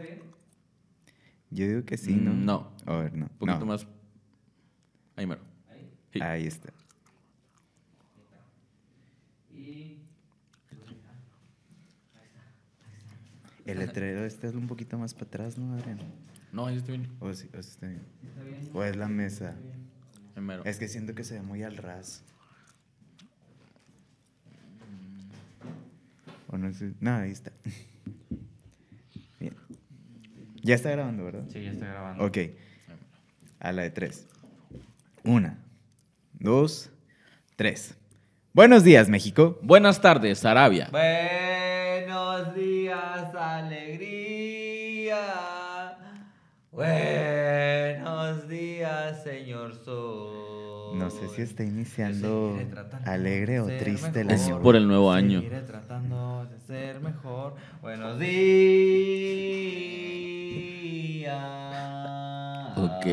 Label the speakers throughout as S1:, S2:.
S1: está bien?
S2: Yo digo que sí, ¿no?
S3: No.
S2: A ver, no.
S3: Un poquito
S2: no.
S3: más. Ahí mero. Sí.
S2: Ahí está.
S1: Y...
S2: El letrero este es un poquito más para atrás, ¿no, Adrián?
S3: No, ahí está bien.
S2: O sí, o sí está bien.
S1: ¿Está bien?
S2: O es la mesa.
S3: Ahí mero.
S2: Es que siento que se ve muy al ras. O no sé. No, ahí está. Bien. Ya está grabando, ¿verdad?
S1: Sí, ya está grabando.
S2: Ok. A la de tres. Una, dos, tres. Buenos días, México.
S3: Buenas tardes, Arabia.
S1: Buenos días, alegría. Buenos días, señor Sol.
S2: No sé si está iniciando alegre o triste el
S1: mejor.
S3: Es
S2: año.
S3: por el nuevo año.
S1: Seguiré tratando de ser mejor. Buenos días.
S3: Ok.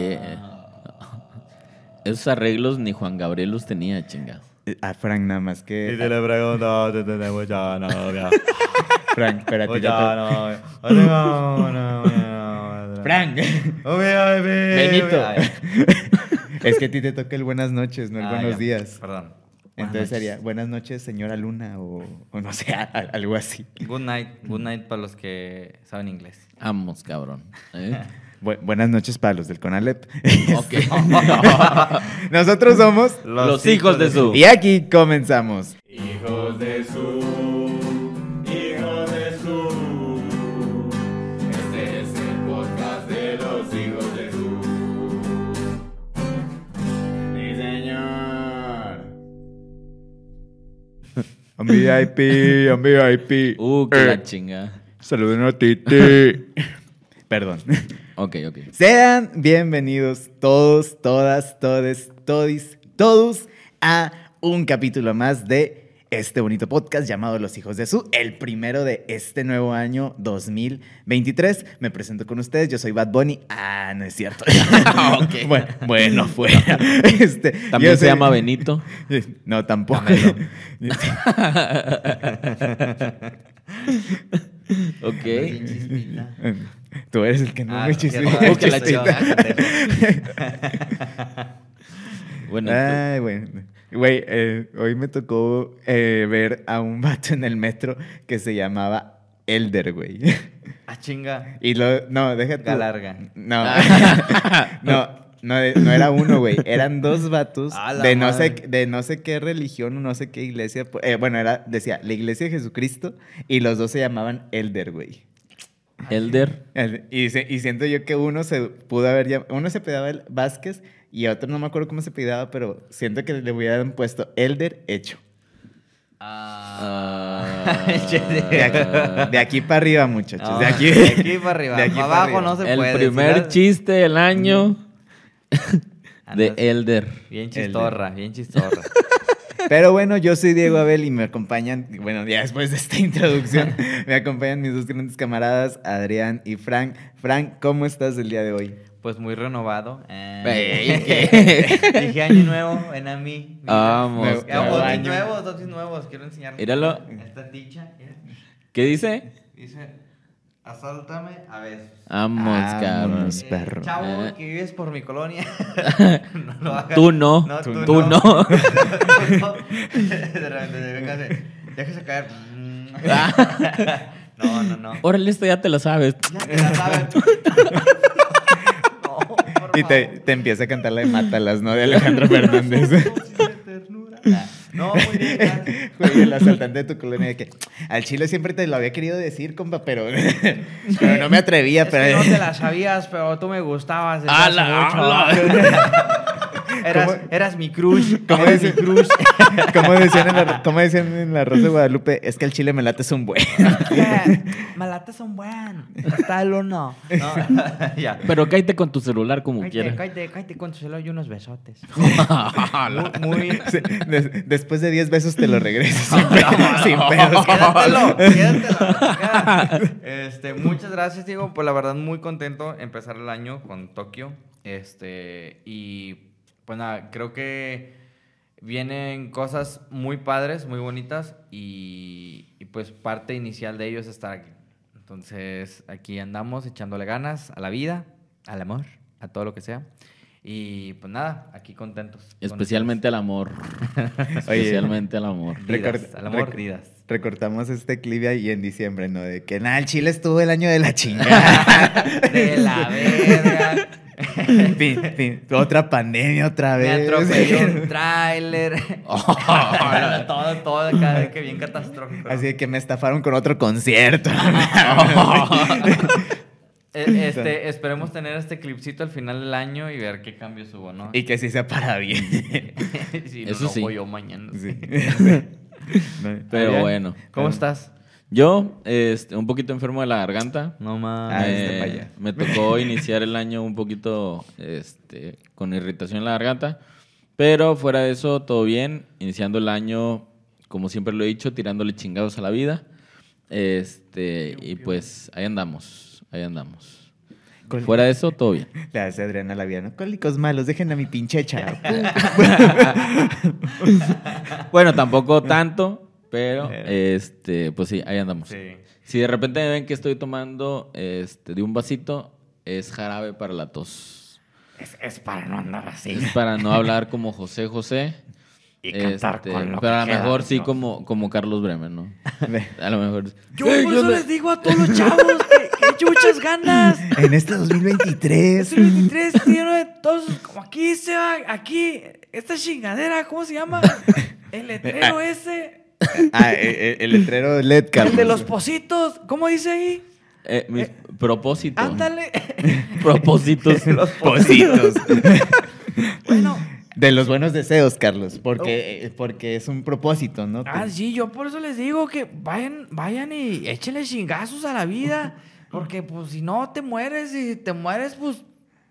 S3: Esos arreglos ni Juan Gabriel los tenía, chinga.
S2: Eh, A Frank nada más que...
S1: le pregunto, te tenemos ya novia.
S2: Frank, espérate.
S1: Pues
S2: ya te-
S1: no. O tengo una- una-
S2: Frank.
S3: Benito.
S2: es que a ti te toca el buenas noches, no el
S1: ah,
S2: buenos
S1: ya.
S2: días.
S1: Perdón.
S2: Entonces sería buenas noches, señora Luna, o, o no sé, a- a- algo así.
S1: Good night. Good night para los que saben inglés.
S3: Vamos, cabrón. ¿eh?
S2: Bu- buenas noches para los del CONALEP.
S3: ok.
S2: Nosotros somos...
S3: Los hijos de su.
S2: Y aquí comenzamos.
S1: Hijos de su,
S2: I'm VIP, I'm VIP.
S3: Uh,
S2: Eh,
S3: la chinga.
S2: Saluden a Titi. Perdón.
S3: Ok, ok.
S2: Sean bienvenidos todos, todas, todes, todis, todos a un capítulo más de este bonito podcast llamado Los Hijos de Su, el primero de este nuevo año 2023. Me presento con ustedes, yo soy Bad Bunny. Ah, no es cierto.
S3: Ok.
S2: bueno, bueno, fuera. Este,
S3: También se
S2: soy-
S3: llama Benito.
S2: No, tampoco.
S3: ok.
S2: Tú eres el que no
S1: Ah,
S2: me chispita.
S1: que la.
S3: Bueno,
S2: Ay, bueno. Güey, eh, hoy me tocó eh, ver a un vato en el metro que se llamaba Elder, güey.
S1: Ah, chinga.
S2: Y lo. No, déjate.
S1: Galarga.
S2: No. no. No, no era uno, güey. Eran dos vatos de no, sé, de no sé qué religión o no sé qué iglesia. Eh, bueno, era, decía, la iglesia de Jesucristo y los dos se llamaban Elder, güey.
S3: Elder.
S2: El- Y, y siento yo que uno se pudo haber llamado, uno se pedaba el Vázquez y otro no me acuerdo cómo se pedaba, pero siento que le hubieran puesto Elder hecho.
S3: Ah.
S2: De aquí, de aquí para arriba, muchachos.
S1: No,
S2: de aquí,
S1: de aquí para arriba.
S2: de aquí
S1: para abajo
S2: arriba.
S1: no se
S3: el
S1: puede.
S3: primer
S1: si das-
S3: chiste del año de
S1: Andas
S3: Elder.
S1: Bien chistorra, bien chistorra.
S2: Pero bueno, yo soy Diego Abel y me acompañan, bueno, ya después de esta introducción, me acompañan mis dos grandes camaradas, Adrián y Frank. Frank, ¿cómo estás el día de hoy?
S1: Pues muy renovado. Eh. Dije año nuevo en a mí. mira.
S3: Vamos,
S2: año.
S1: nuevos, outfits nuevos. Quiero enseñarles.
S3: Míralo.
S1: Esta ticha.
S3: ¿Qué dice?
S1: Dice, asáltame a besos.
S3: Vamos, cabrón.
S2: Vámonos.
S1: Eh,
S2: perro.
S1: Chavo
S3: Eh.
S1: que vives por mi colonia. no lo hagas.
S3: Tú no.
S1: No,
S3: tú,
S1: tú
S3: no.
S1: no. De repente Déjese caer. No, no, no.
S3: Órale, esto ya te lo sabes.
S1: Ya te la sabes.
S2: Y te, te empieza a cantar la de Mátalas, ¿no? De Alejandro Fernández.
S1: No, muy bien.
S2: Güey, el asaltante de tu colonia de que al chile siempre te lo había querido decir, compa, pero, pero no me atrevía.
S1: Es
S2: pero
S1: que no te la sabías, pero tú me gustabas
S3: ¡Ala.
S1: Eras, mi crush.
S2: ¿Cómo
S1: eras
S2: dice?
S1: mi crush.
S2: como decían, en la, como decían en la Rosa de Guadalupe, es que el chile me late es un buen.
S1: Malates son buen. Está el uno. No.
S3: Pero cállate con tu celular como
S1: Cállate,
S3: quieras.
S1: cállate, cállate con tu celular y unos besotes. Muy, muy...
S2: Sí, des- después de 10 besos te lo regreso sin, pe- sin pedos.
S1: Quédatelo, quédatelo. Este, muchas gracias, Diego. Pues la verdad, muy contento de empezar el año con Tokio. Este, y pues nada, creo que vienen cosas muy padres, muy bonitas. Y, y, pues parte inicial de ello es estar aquí. Entonces, aquí andamos echándole ganas a la vida, al amor, a todo lo que sea. Y pues nada, aquí contentos. con
S3: Especialmente al amor. Especialmente al amor.
S1: al vidas.
S2: Recortamos este clip ahí en diciembre, ¿no? De que nada, el Chile estuvo el año de la chingada.
S1: De la verga.
S2: Fin, fin. Otra pandemia otra
S1: Me
S2: vez.
S1: atropelló un tráiler. todo, todo acá, que bien catastrófico.
S2: Así que me estafaron con otro concierto.
S1: Eh, Este, esperemos tener este clipcito al final del año y ver qué cambios hubo, ¿no?
S2: y que sí se para bien.
S1: si no,
S3: Eso
S1: no
S3: sí.
S1: voy yo mañana.
S2: Sí.
S3: Pero bueno.
S1: ¿Cómo estás?
S3: Yo, este, un poquito enfermo de la garganta.
S1: No mames.
S3: Eh, me tocó iniciar el año un poquito este, con irritación en la garganta. Pero fuera de eso, todo bien. Iniciando el año, como siempre lo he dicho, tirándole chingados a la vida. Este, y pues ahí andamos. Ahí andamos.
S2: Col-
S3: Fuera de eso, todo bien.
S2: Le hace Adriana Laviano. Cólicos malos, dejen a mi pinche chavo.
S3: Bueno, tampoco tanto, pero
S2: Pero-
S3: este, pues sí, ahí andamos.
S1: Sí.
S3: Si de repente me ven que estoy tomando este, de un vasito, es jarabe para la tos.
S1: Es, es para no andar así.
S3: Es para no hablar como José José.
S1: Y cantar
S3: este,
S1: con lo
S3: Pero a lo mejor sí como, como Carlos Bremen, ¿no? A lo mejor.
S1: Yo
S3: ¡Ey,
S1: por eso
S3: le-
S1: les digo a todos los chavos que, que echen muchas ganas.
S2: en este 2023.
S1: Este 23 tiene de todos, como aquí se va, aquí, esta chingadera, ¿cómo se llama? El letrero ese,
S2: Ah, eh, eh, el letrero LED, Carlos.
S1: el de los positos, ¿cómo dice ahí?
S3: Eh, mis propósitos.
S1: Ándale.
S3: Propósitos.
S2: Positos.
S1: bueno,
S2: De los buenos deseos, Carlos. Porque, eh, porque es un propósito, ¿no?
S1: ah, sí, yo por eso les digo que vayan, vayan y échenle chingazos a la vida. Porque pues si no te mueres y te mueres, pues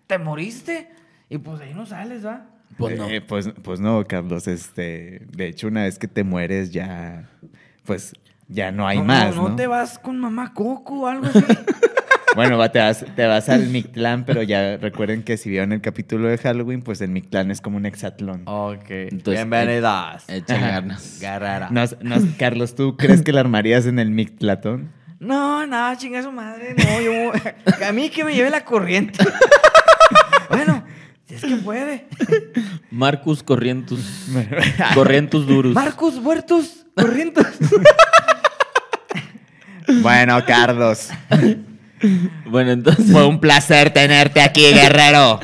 S1: te moriste. Y pues ahí no sales, ¿va?
S3: Pues no.
S2: Eh, pues, pues no, Carlos. Este, de hecho, una vez que te mueres, ya. Pues ya no hay
S1: no,
S2: más.
S1: No,
S2: No,
S1: te vas con mamá Coco o algo así.
S2: Bueno, va, te, vas, te vas al Mictlán, pero ya recuerden que si vieron el capítulo de Halloween, pues el Mictlán es como un hexatlón.
S1: ok.
S3: Entonces,
S1: Bienvenidas.
S3: Ganas.
S2: Nos- nos- Carlos, ¿tú crees que la armarías en el Mictlatón?
S1: No, no, chinga su madre. No, yo. A mí que me lleve la corriente. bueno, es que puede.
S3: Marcus Corrientus. Corrientus Durus.
S1: Marcos Huertos, corrientes.
S2: Bueno, Carlos,
S3: Bueno, entonces.
S2: fue un placer tenerte aquí, guerrero.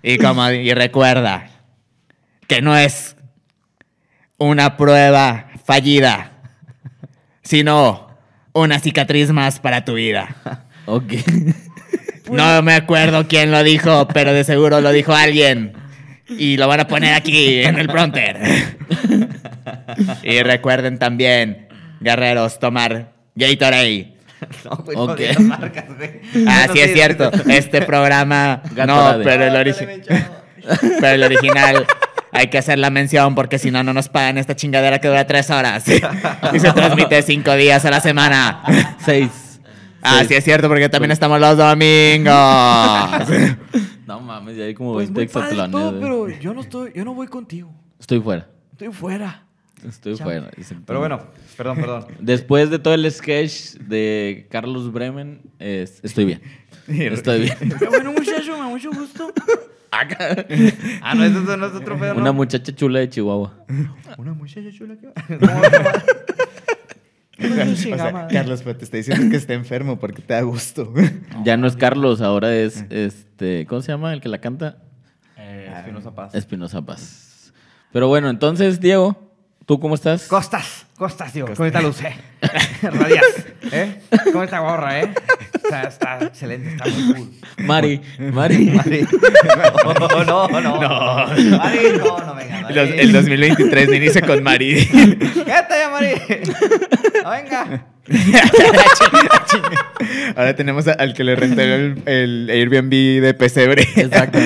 S2: Y como y recuerda que no es una prueba fallida, sino una cicatriz más para tu vida.
S3: Ok.
S2: No me acuerdo quién lo dijo, pero de seguro lo dijo alguien. Y lo van a poner aquí en el pronter. Y recuerden también, guerreros, tomar Gatorade.
S1: No, güey,
S3: Ok.
S1: no marcas, güey.
S2: Ah,
S1: No
S2: sí es cierto. Este programa. No, pero el,
S1: Ándale,
S2: origi-
S1: mi chavo.
S2: pero el original. Hay que hacer la mención porque si no, no nos pagan esta chingadera que dura tres horas. Y se transmite cinco días a la semana.
S3: Seis.
S2: Ah, sí es cierto porque también estamos los domingos.
S3: No mames, ya hay como
S1: Pues
S3: 20
S1: muy padre
S3: hexatlones.
S1: todo,
S3: güey.
S1: pero yo no estoy, yo no voy contigo.
S3: Estoy fuera.
S1: Estoy fuera.
S3: Estoy
S1: Chao.
S3: fuera.
S1: Pero bueno, perdón, perdón.
S3: Después de todo el sketch de Carlos Bremen, es- estoy bien. Estoy bien.
S1: Bueno, muchacho, me da mucho gusto. Ah, no, eso no es otro pedo, ¿no?
S3: Una muchacha chula de Chihuahua.
S1: Una muchacha chula que ¿Cómo
S2: O sea,
S1: madre.
S2: Carlos, pero te está diciendo que está enfermo porque te da gusto.
S3: Ya no es Carlos, ahora es este. ¿Cómo se llama el que la canta?
S1: Eh, Espinosa Paz.
S3: Espinosa Paz. Pero bueno, entonces, Diego, ¿tú cómo estás?
S1: Costas, Costas, tío. ¿Cómo está Luce? Radias. ¿Eh? ¿Cómo está gorra, eh? Está, está excelente, está muy cool.
S3: Mari, Mari.
S1: Mari. No, no, no. No. Mari, no, no, venga. Mari.
S2: Los- el 2023 me inicia con Mari.
S1: Quédate ya, Mari. No, venga.
S2: Ahora tenemos al que le renté el, el Airbnb de Pesebre.
S3: Exacto.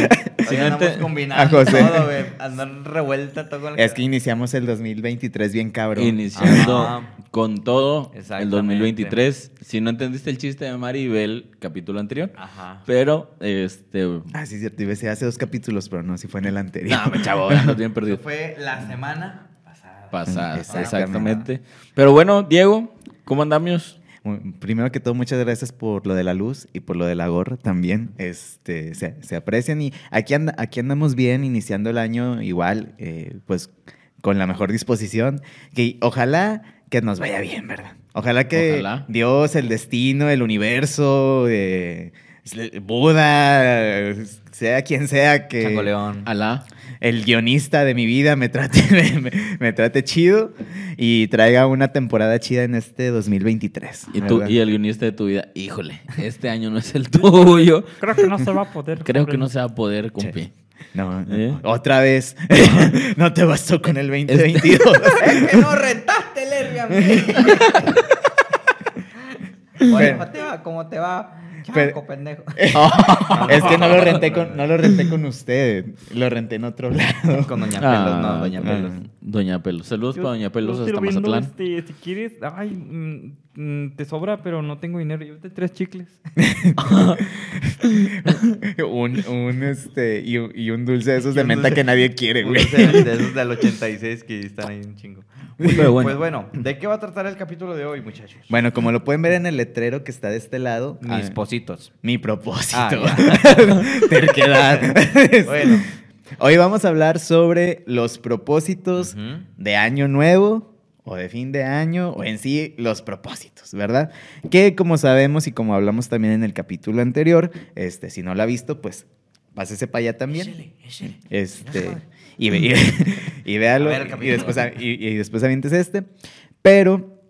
S3: Si
S1: Hoy
S3: no
S1: andamos
S3: ente-
S1: combinando
S2: a José.
S1: todo, güey. Andan revuelta todo con el
S2: Es que iniciamos el 2023 bien cabrón.
S3: Iniciando
S1: Ajá.
S3: con todo el
S1: Exactamente.
S3: 2023. Si no entendiste el chiste de Mari, ve el capítulo anterior.
S1: Ajá.
S3: Pero, este.
S2: Ah, sí, cierto. Iba a hace dos capítulos, pero no, si fue en el anterior.
S3: No, me chavo, andas bien
S1: Eso
S3: perdido.
S1: fue la semana pasada.
S3: Pasada,
S2: Exactamente.
S3: exactamente. Pero bueno, Diego, ¿cómo andamos?
S2: Primero que todo, muchas gracias por lo de la luz y por lo de la gorra también. Este, se, se aprecian y aquí, anda, aquí andamos bien, iniciando el año igual, eh, pues con la mejor disposición. Que ojalá que nos vaya bien, ¿verdad? Ojalá que
S3: Ojalá.
S2: Dios, el destino, el universo, eh, Buda, sea quien sea que
S1: Changoleón.
S3: Alá.
S2: El guionista de mi vida me trate, me, me trate chido y traiga una temporada chida en este 2023.
S3: Y tú,
S2: ¿verdad?
S3: y el guionista de tu vida, híjole, este año no es el tuyo.
S4: Creo que no se va a poder.
S3: Creo que no se va a poder, compi.
S2: No, no,
S3: ¿Eh?
S2: otra vez. no te bastó con el 2022.
S1: Es que no rentaste el Airbnb. Oye,
S2: Pero-
S1: Mateo, ¿cómo te va?
S2: Pero-
S1: Chaco, pendejo.
S2: es que no lo renté con, no lo renté con usted. Lo renté en otro lado.
S1: Con Doña
S3: Ah,
S1: Pelos, no, Doña Pelos.
S3: ah, Doña Pelos. Saludos
S4: Yo-
S3: para Doña Pelos hasta Mazatlán.
S4: este, si quieres, ay, mm, te sobra, pero no tengo dinero. Llévate tres chicles.
S2: un, un, este, y, un- y un dulce de esos de menta
S1: dulce-
S2: que nadie quiere,
S1: Un
S2: güey.
S1: dulce De esos del 86 que están ahí un chingo.
S3: Pero bueno.
S1: Pues bueno, ¿de qué va a tratar el capítulo de hoy, muchachos?
S2: Bueno, como lo pueden ver en el letrero que está de este lado.
S1: Mis
S2: ah,
S1: positos.
S2: Mi propósito.
S1: Ah,
S2: Terquedad.
S1: Bueno.
S2: Hoy vamos a hablar sobre los propósitos de año nuevo o de fin de año o en sí los propósitos, ¿verdad? Que como sabemos y como hablamos también en el capítulo anterior, este, si no lo ha visto, pues pásese para allá también. Este, y, ve- y, y véalo
S1: ver
S2: y después, y, y después avientes este. Pero,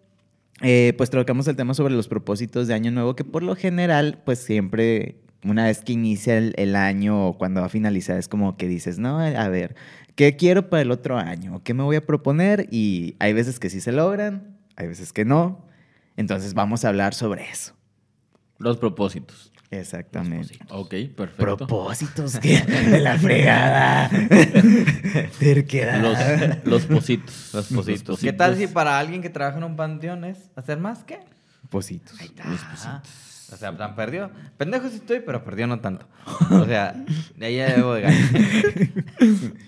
S2: eh, pues tocamos el tema sobre los propósitos de año nuevo, que por lo general, pues siempre, una vez que inicia el, el año o cuando va a finalizar, es como que dices, no, a ver, ¿qué quiero para el otro año? ¿Qué me voy a proponer? Y hay veces que sí se logran, hay veces que no. Entonces vamos a hablar sobre eso.
S3: Los propósitos.
S2: Exactamente.
S3: Ok, perfecto.
S2: Propósitos que de la fregada. Terquedad.
S3: Los, los positos.
S1: Los positos. ¿Qué tal si para alguien que trabaja en un panteón es hacer más que?
S2: Positos.
S3: Los
S1: Ajá. O sea, tan perdió. Pendejo sí estoy, pero perdió no tanto. O sea, de ahí ya debo de ganar.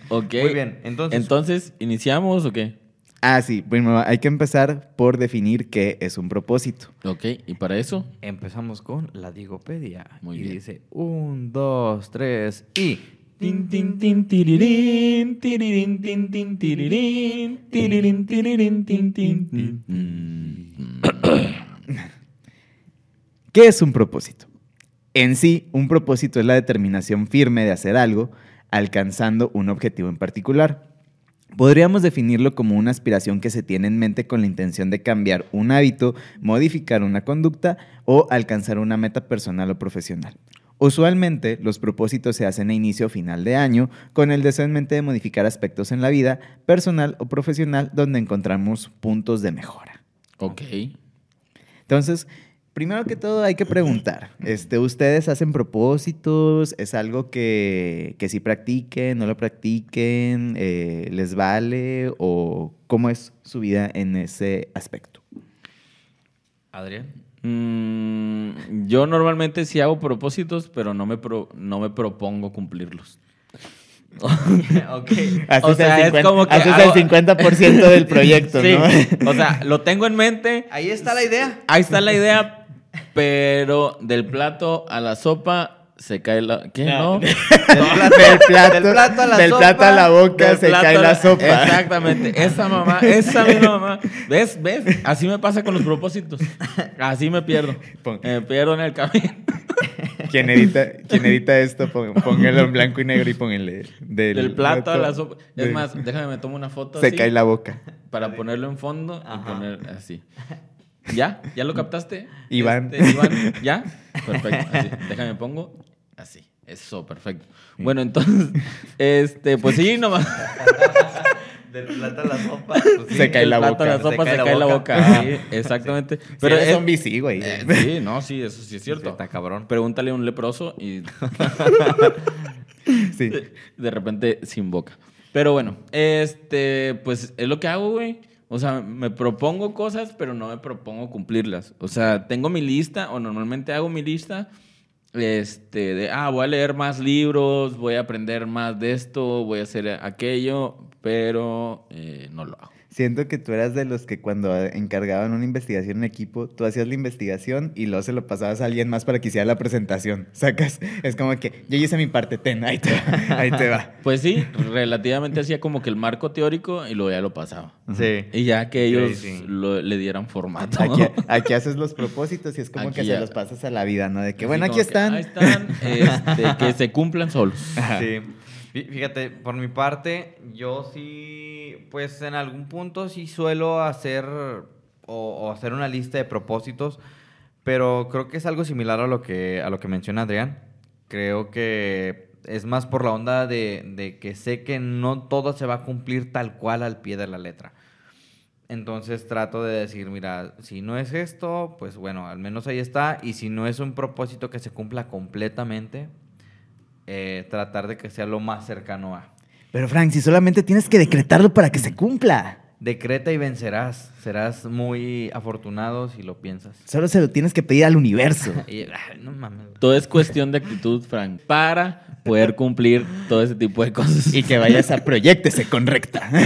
S3: Ok.
S1: Muy bien, entonces-
S3: Entonces, ¿iniciamos o qué?
S2: Ah, sí. Primero hay que empezar por definir qué es un propósito.
S3: Ok, y para eso,
S1: Empezamos con la Digopedia.
S3: Muy
S1: y
S3: bien.
S1: dice, un, dos, tres y...
S3: Tin, tin, tin, tirirín, tirirín, tin, tin, tirirín, tirirín, tirirín, tin, tin, tin. Mm.
S2: ¿Qué es un propósito? En sí, un propósito es la determinación firme de hacer algo alcanzando un objetivo en particular. Podríamos definirlo como una aspiración que se tiene en mente con la intención de cambiar un hábito, modificar una conducta o alcanzar una meta personal o profesional. Usualmente, los propósitos se hacen a inicio o final de año con el deseo en mente de modificar aspectos en la vida personal o profesional donde encontramos puntos de mejora.
S3: Ok.
S2: Entonces, primero que todo hay que preguntar, este, ¿ustedes hacen propósitos? ¿Es algo que, que sí practiquen, no lo practiquen? eh, ¿Les vale? ¿O cómo es su vida en ese aspecto?
S1: Adrián.
S3: Mm, yo normalmente sí hago propósitos, pero no me, pro- no me propongo cumplirlos.
S1: ok.
S2: Haces,
S3: O sea,
S2: el,
S3: es
S2: 50,
S3: como que
S2: haces
S3: hago-
S2: el 50% del proyecto,
S3: Sí,
S2: ¿no?
S3: o sea, lo tengo en mente,
S1: Ahí está la idea.
S3: ahí está la idea, pero del plato a la sopa se cae la... ¿Qué?
S2: No.
S3: ¿No?
S2: del plato,
S1: del plato a la
S2: del
S1: sopa,
S2: plato a la boca
S3: Del
S2: se
S3: plato
S2: cae la sopa.
S3: Exactamente. Esa mamá, esa misma mamá. ¿Ves? ¿Ves? Así me pasa con los propósitos. Así me pierdo.
S2: Pon-
S3: Me pierdo en el camino.
S2: Quien edita, quien edita esto, póngalo en blanco y negro y pónganle del,
S3: Del plato a la sopa. Es más, déjame me tomo una foto
S2: Se
S3: así
S2: cae la boca.
S3: para ponerlo en fondo
S1: Ajá.
S3: y poner así. ¿Ya? ¿Ya lo captaste?
S2: Iván.
S3: Este, Iván, ¿ya? Perfecto. Así. Déjame pongo así. Eso, perfecto. Bueno, entonces, este, pues sí, nomás.
S1: Del plato a la sopa. pues sí.
S2: Se cae la boca.
S3: la sopa se, cae la boca. Sí, exactamente.
S2: Pero es, un bici, güey.
S3: eh, sí, no, sí, eso sí es cierto.
S1: Está cabrón.
S3: Pregúntale a un leproso y
S2: Sí.
S3: de repente sin boca. Pero bueno, este, pues es lo que hago, güey. O sea, me propongo cosas, pero no me propongo cumplirlas. O sea, tengo mi lista, o normalmente hago mi lista, este, de, ah, voy a leer más libros, voy a aprender más de esto, voy a hacer aquello, pero eh, no lo hago.
S2: Siento que tú eras de los que cuando encargaban una investigación en equipo, tú hacías la investigación y luego se lo pasabas a alguien más para que hiciera la presentación. Sacas, es como que yo hice mi parte, ten, ahí te va, ahí te va.
S3: Pues sí, relativamente hacía como que el marco teórico y luego ya lo pasaba.
S1: Sí.
S3: Y ya que ellos
S1: Sí, sí.
S3: lo- le dieran formato.
S2: Aquí, aquí haces los propósitos y es como
S3: Aquí
S2: que
S3: ya.
S2: se los pasas a la vida, ¿no? De que,
S3: Así
S2: bueno, aquí
S3: que,
S2: están.
S3: Ahí están, este, que se cumplan solos.
S1: Sí. Fí- Fíjate, por mi parte, yo sí, pues en algún punto sí suelo hacer o, hacer una lista de propósitos, pero creo que es algo similar a lo que, a lo que menciona Adrián. Creo que es más por la onda de, de que sé que no todo se va a cumplir tal cual al pie de la letra. Entonces trato de decir, mira, si no es esto, pues bueno, al menos ahí está. Y si no es un propósito que se cumpla completamente, eh, tratar de que sea lo más cercano a.
S2: Pero Frank, si solamente tienes que decretarlo para que se cumpla.
S1: Decreta y vencerás. Serás muy afortunado si lo piensas.
S2: Solo se lo tienes que pedir al universo.
S1: Y, ay, no mames.
S3: Todo es cuestión de actitud, Frank, para poder cumplir todo ese tipo de cosas.
S2: Y que vayas a proyectese con recta.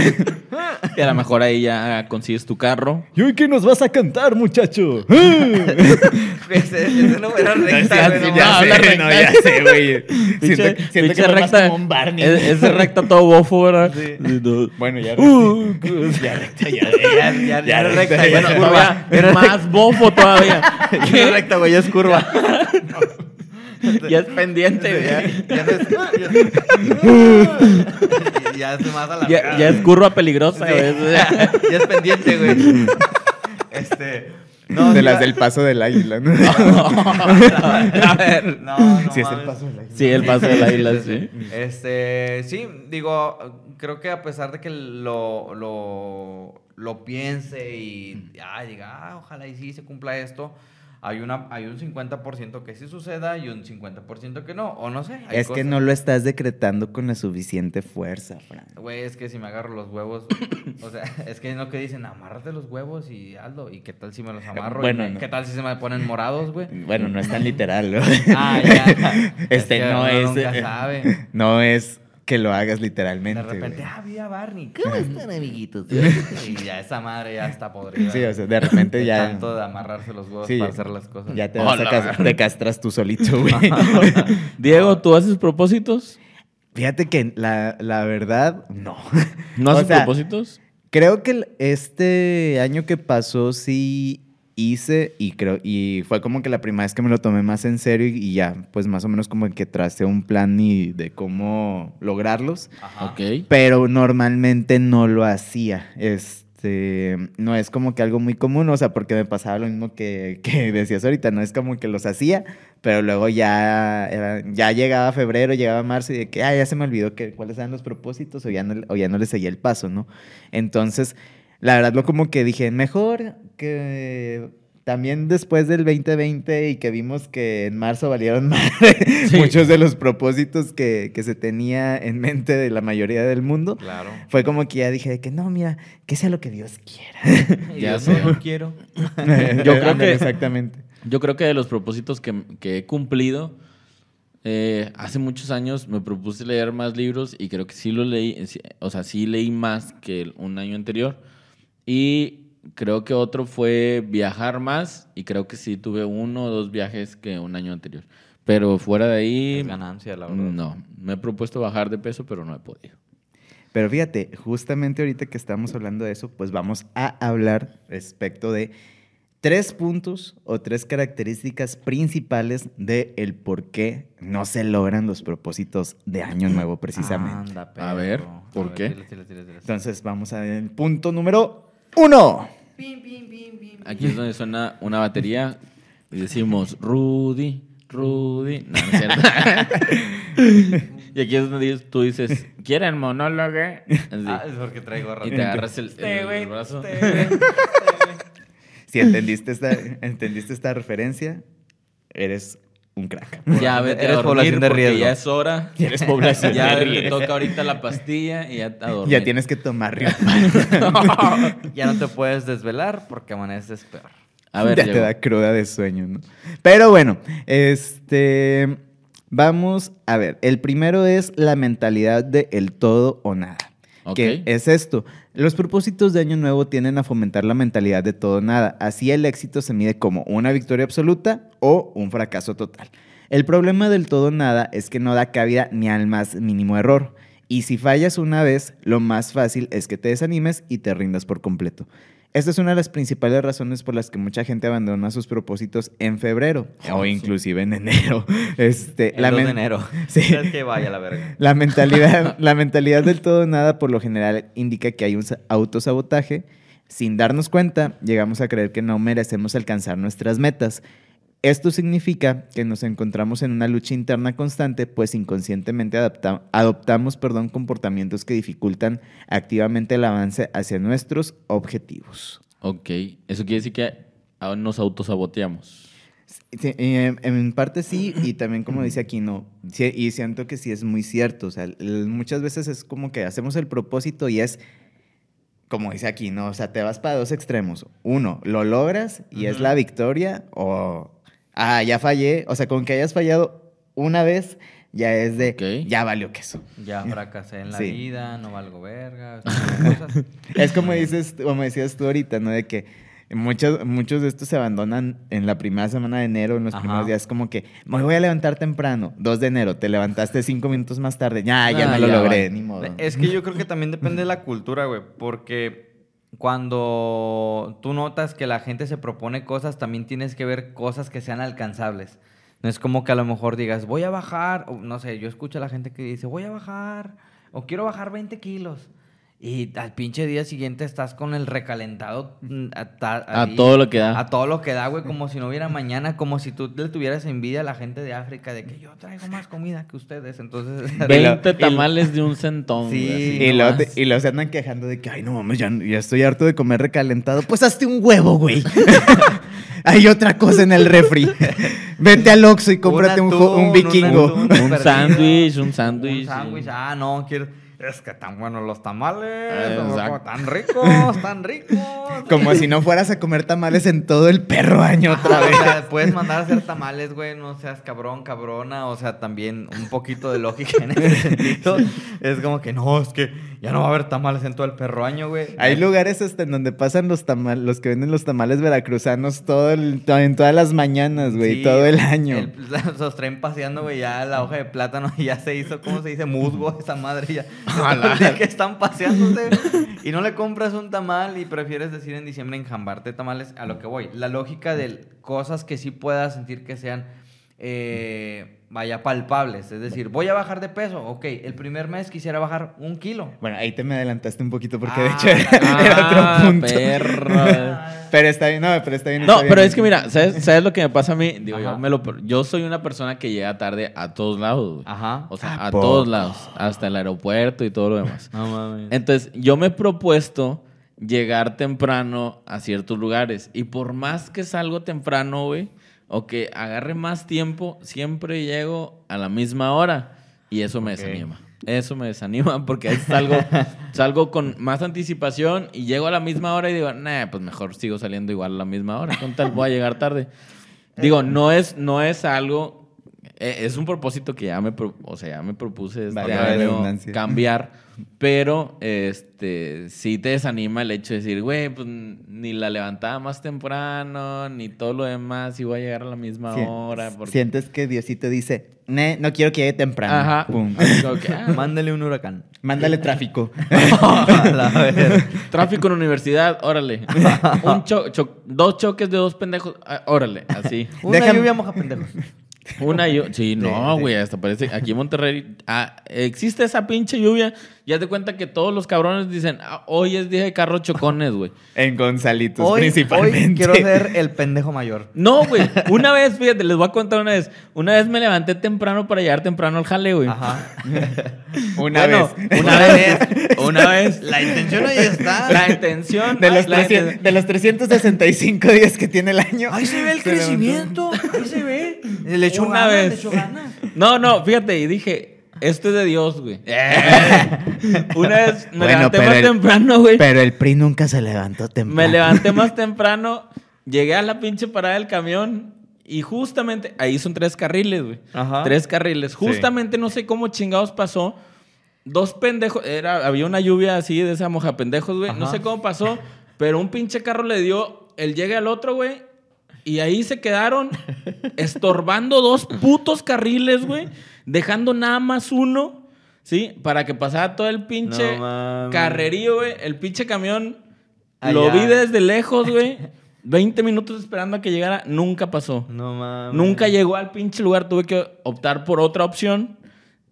S3: Y a lo mejor ahí ya consigues tu carro.
S2: ¿Y hoy qué nos vas a cantar, muchacho?
S1: ese, ese no era recta, no
S3: ya
S2: sé,
S3: recta.
S2: no, ya sé, güey.
S3: Pinche-
S2: Siento, siento que
S3: pinche
S2: fue más
S3: recta.
S2: como un Barney.
S3: Es, ese recta todo bofo, ¿verdad?
S1: Sí.
S3: Y no-
S2: Bueno, ya
S3: Uh,
S2: ya recta, ya
S1: Ya, ya, ya era recta, ya
S3: Bueno,
S1: curva.
S3: más bofo todavía.
S1: Ya es recta, güey, ya es curva.
S3: ya es pendiente, güey.
S1: Ya, ya no es. Ya, ya es más a la
S3: Ya, ya es curva peligrosa,
S1: Sí.
S3: güey.
S1: ya es pendiente, güey. Este. No,
S2: de
S1: sí,
S2: las del paso del águila, ¿no?
S3: A ver.
S1: No, no.
S2: Sí, es el paso del águila.
S3: Sí, el paso del águila, sí.
S1: Este, sí, digo, creo que a pesar de que lo, lo, lo piense y ah, diga, ah, ojalá y sí se cumpla esto, hay, una, hay un 50% que sí suceda y un 50% que no, o no sé. hay
S2: Es que no lo estás decretando con la suficiente fuerza, Frank.
S1: Güey, es que si me agarro los huevos, o sea, es que es lo que dicen, amárrate los huevos y hazlo. ¿Y qué tal si me los amarro?
S2: Bueno,
S1: y me-
S2: no.
S1: ¿Qué tal si se me ponen morados, güey?
S2: Bueno, no es tan literal, ¿no?
S1: Ah, ya.
S2: Este
S1: Es que
S2: no es.
S1: nunca
S2: eh,
S1: sabe.
S2: No es que lo hagas
S1: De
S2: literalmente.
S1: repente,
S2: güey.
S1: ah, vi a Barney. ¿Cómo están, amiguitos? y ya esa madre ya está podrida.
S2: Sí, o sea, de repente
S1: De
S2: ya.
S1: Tanto de amarrarse los huevos
S2: Sí,
S1: para hacer las cosas.
S2: Ya te, vas a
S3: Hola,
S2: cas- te castras tú solito, güey.
S3: Diego, ¿tú haces propósitos?
S2: Fíjate que la, la verdad, no.
S3: ¿No
S2: O
S3: haces
S2: sea,
S3: propósitos?
S2: Creo que este año que pasó sí hice y creo y fue como que la primera vez que me lo tomé más en serio y, y ya, pues más o menos como que tracé un plan y de cómo lograrlos,
S1: Ajá.
S3: Ok.
S2: pero normalmente no lo hacía. Este, no es como que algo muy común, o sea, porque me pasaba lo mismo que, que decías ahorita, no es como que los hacía, pero luego ya, era- ya llegaba febrero, llegaba marzo y de que, ah, ya se me olvidó que, cuáles eran los propósitos o ya, no, o ya no le seguía el paso, ¿no? Entonces, la verdad, lo como que dije, mejor que también después del 2020 y que vimos que en marzo valieron más
S3: Sí.
S2: muchos de los propósitos que, que se tenía en mente de la mayoría del mundo,
S1: Claro.
S2: fue como que ya dije de que no, mira, que sea lo que Dios quiera.
S3: Ya
S1: Yo
S3: sé.
S1: no lo quiero.
S3: Yo creo que-
S2: Exactamente.
S3: Yo creo que de los propósitos que, que he cumplido, eh, hace muchos años me propuse leer más libros y creo que sí lo leí, o sea, sí leí más que el- un año anterior. Y creo que otro fue viajar más y creo que sí tuve uno o dos viajes que un año anterior. Pero fuera de ahí,
S1: Es ganancia, la verdad.
S3: no. Me he propuesto bajar de peso, pero no he podido.
S2: Pero fíjate, justamente ahorita que estamos hablando de eso, pues vamos a hablar respecto de tres puntos o tres características principales de el por qué no se logran los propósitos de año nuevo precisamente.
S1: Anda,
S3: A ver. ¿por
S1: A ver,
S3: qué?
S2: Entonces vamos a ver el punto número uno.
S3: Aquí es donde suena una batería y decimos, Rudy, Rudy. No, no es cierto. y aquí es donde tú dices, ¿quieren monólogo? Así.
S1: Ah, es porque traigo
S3: y te agarras el, el- el brazo.
S2: Si entendiste esta, entendiste esta referencia, eres un crack.
S3: Ya vete
S1: Eres
S3: a
S1: población de riesgo.
S3: ya es hora.
S2: Ya eres población
S3: Ya
S2: de
S3: te
S2: riesgo.
S3: toca ahorita la pastilla y ya a dormir.
S2: Ya tienes que tomar río.
S1: Ya no te puedes desvelar porque amaneces peor.
S3: A ver,
S2: ya te da cruda de sueño, ¿no? Pero bueno, este. Vamos a ver. El primero es la mentalidad de el todo o nada.
S3: Ok.
S2: ¿Qué es esto? Los propósitos de Año Nuevo tienden a fomentar la mentalidad de todo nada. Así el éxito se mide como una victoria absoluta o un fracaso total. El problema del todo nada es que no da cabida ni al más mínimo error. Y si fallas una vez, lo más fácil es que te desanimes y te rindas por completo. Esta es una de las principales razones por las que mucha gente abandona sus propósitos en febrero
S1: Oh,
S2: o
S1: sí.
S2: inclusive en enero. Este,
S1: El 2 de enero.
S2: Sí.
S1: Es que vaya la verga.
S2: La mentalidad, la mentalidad del todo nada por lo general indica que hay un sa- autosabotaje. Sin darnos cuenta, llegamos a creer que no merecemos alcanzar nuestras metas. Esto significa que nos encontramos en una lucha interna constante, pues inconscientemente adapta- adoptamos perdón, comportamientos que dificultan activamente el avance hacia nuestros objetivos.
S3: Ok, eso quiere decir que nos autosaboteamos.
S2: Sí, eh, en parte sí, y también como dice aquí, no. Y siento que sí es muy cierto. O sea, muchas veces es como que hacemos el propósito y es, como dice aquí, ¿no? O sea, te vas para dos extremos. Uno, lo logras y es la victoria, o, ah, ya fallé. O sea, con que hayas fallado una vez, ya es de, ya valió queso.
S1: Ya fracasé en la
S2: Sí.
S1: vida, no valgo verga. cosas.
S2: Es como dices, como decías tú ahorita, ¿no? De que muchos, muchos de estos se abandonan en la primera semana de enero, en los
S1: Ajá.
S2: primeros días, como que me voy a levantar temprano, 2 de enero, te levantaste cinco minutos más tarde, ya, ya
S3: Ah,
S2: no lo
S3: ya,
S2: logré,
S3: vale.
S2: ni modo.
S1: Es que yo creo que también depende de la cultura, güey. Porque cuando tú notas que la gente se propone cosas, también tienes que ver cosas que sean alcanzables. No es como que a lo mejor digas, voy a bajar, o no sé, yo escucho a la gente que dice, voy a bajar, o quiero bajar 20 kilos. Y al pinche día siguiente estás con el recalentado mm, a, ta-
S3: A
S1: ahí,
S3: todo lo que da.
S1: A todo lo que da, güey, como si no hubiera mañana, como si tú le tuvieras envidia a la gente de África de que yo traigo más comida que ustedes. Entonces,
S3: 20
S2: y lo-
S3: tamales de un centón.
S1: Sí,
S3: así
S2: y, luego te- y luego se andan quejando de que, ay, no mames, ya, ya estoy harto de comer recalentado. Pues hazte un huevo, güey. Hay otra cosa en el refri. Vete al Oxxo y cómprate un,
S1: atún,
S2: un vikingo.
S3: Un sándwich, un
S1: Un
S3: sándwich.
S1: sándwich.
S3: sí.
S1: Ah, no, quiero. Es que tan buenos los tamales.
S3: Exacto.
S1: como Tan ricos, tan ricos.
S2: Como si no fueras a comer tamales en todo el perro año otra vez.
S1: o sea, puedes mandar a hacer tamales, güey, no seas cabrón, cabrona, o sea, también un poquito de lógica en ese sentido. Es como que no, es que ya no va a haber tamales en todo el perro año, güey.
S2: Hay lugares hasta en donde pasan los tamales, los que venden los tamales veracruzanos todo el- to- en todas las mañanas, güey,
S1: Sí,
S2: todo el año.
S1: el- los traen paseando, güey, ya la hoja de plátano y ya se hizo, ¿cómo se dice? Musgo esa madre ya. Ya que están paseándose y no le compras un tamal y prefieres decir en diciembre enjambarte tamales, a lo que voy. La lógica de cosas que sí puedas sentir que sean, eh, vaya, palpables. Es decir, voy a bajar de peso. Ok, el primer mes quisiera bajar un kilo.
S2: Bueno, ahí te me adelantaste un poquito porque de
S1: Ah,
S2: hecho era, era
S3: Ah,
S2: otro punto.
S3: perro.
S2: Pero está bien, no, pero está bien.
S3: No,
S2: está bien.
S3: pero es que mira, ¿sabes, ¿sabes lo que me pasa a mí? Digo, yo, me lo, yo soy una persona que llega tarde a todos lados, güey.
S1: Ajá.
S3: O sea,
S2: ¿A
S3: a todos lados. Hasta el aeropuerto y todo lo demás.
S1: No mames.
S3: Entonces, yo me he propuesto llegar temprano a ciertos lugares. Y por más que salgo temprano, güey, o que agarre más tiempo, siempre llego a la misma hora. Y eso me
S1: Ok.
S3: desanima. Eso me desanima porque ahí salgo, salgo con más anticipación y llego a la misma hora y digo, nah, pues mejor sigo saliendo igual a la misma hora. Con tal voy a llegar tarde. Digo, no es, no es algo, eh, es un propósito que ya me, o sea, ya me propuse este año cambiar, pero este sí te desanima el hecho de decir, güey, pues ni la levantaba más temprano, ni todo lo demás, y voy a llegar a la misma hora. porque-
S2: Sientes que Diosito dice, "Ne, no quiero que llegue temprano.
S3: Ajá.
S2: Pum.
S3: Ah,
S1: Mándale un huracán.
S2: Mándale tráfico.
S3: Tráfico en universidad, órale. Un cho- cho- dos choques de dos pendejos, ah, órale, así.
S1: Una
S2: Déjame-
S1: lluvia moja pendejos.
S3: Una lluvia. Sí, no,
S2: sí.
S3: güey, hasta parece. Aquí en Monterrey ah, existe esa pinche lluvia. Ya te cuenta que todos los cabrones dicen, "Ah, hoy es día de carros chocones, güey.
S2: En Gonzalitos,
S1: Hoy,
S2: principalmente.
S1: hoy quiero ser el pendejo mayor.
S3: No, güey. Una vez, fíjate, les voy a contar una vez. Una vez me levanté temprano para llegar temprano al jale, güey.
S1: Ajá.
S2: Una
S3: Bueno,
S2: vez.
S3: Una vez. Una vez.
S1: La intención ahí está.
S3: La intención.
S2: De los,
S3: la
S2: 300 de los 365 días que tiene el año.
S1: Ahí se ve el
S2: se levantó.
S1: crecimiento. Ahí se ve. Le echó
S3: Una
S1: ganas,
S3: vez.
S1: le echó ganas.
S3: No, no, fíjate, y dije, esto es de Dios, güey. Una vez me
S2: Bueno,
S3: levanté más
S2: el-
S3: temprano, güey.
S2: Pero el PRI nunca se levantó temprano.
S3: Me levanté más temprano, llegué a la pinche parada del camión y justamente ahí son tres carriles, güey.
S1: Ajá.
S3: Tres carriles. Justamente no sé cómo chingados pasó. dos pendejos, era, había una lluvia así de esa moja pendejos, güey. No sé cómo pasó, pero un pinche carro le dio el llegue al otro, güey. Y ahí se quedaron estorbando dos putos carriles, güey. Dejando nada más uno, ¿sí? Para que pasara todo el pinche
S1: No
S3: carrerío, güey. El pinche camión
S1: Allá.
S3: lo vi desde lejos, güey. 20 minutos esperando a que llegara. Nunca pasó.
S1: No mames.
S3: Nunca llegó al pinche lugar, tuve que optar por otra opción.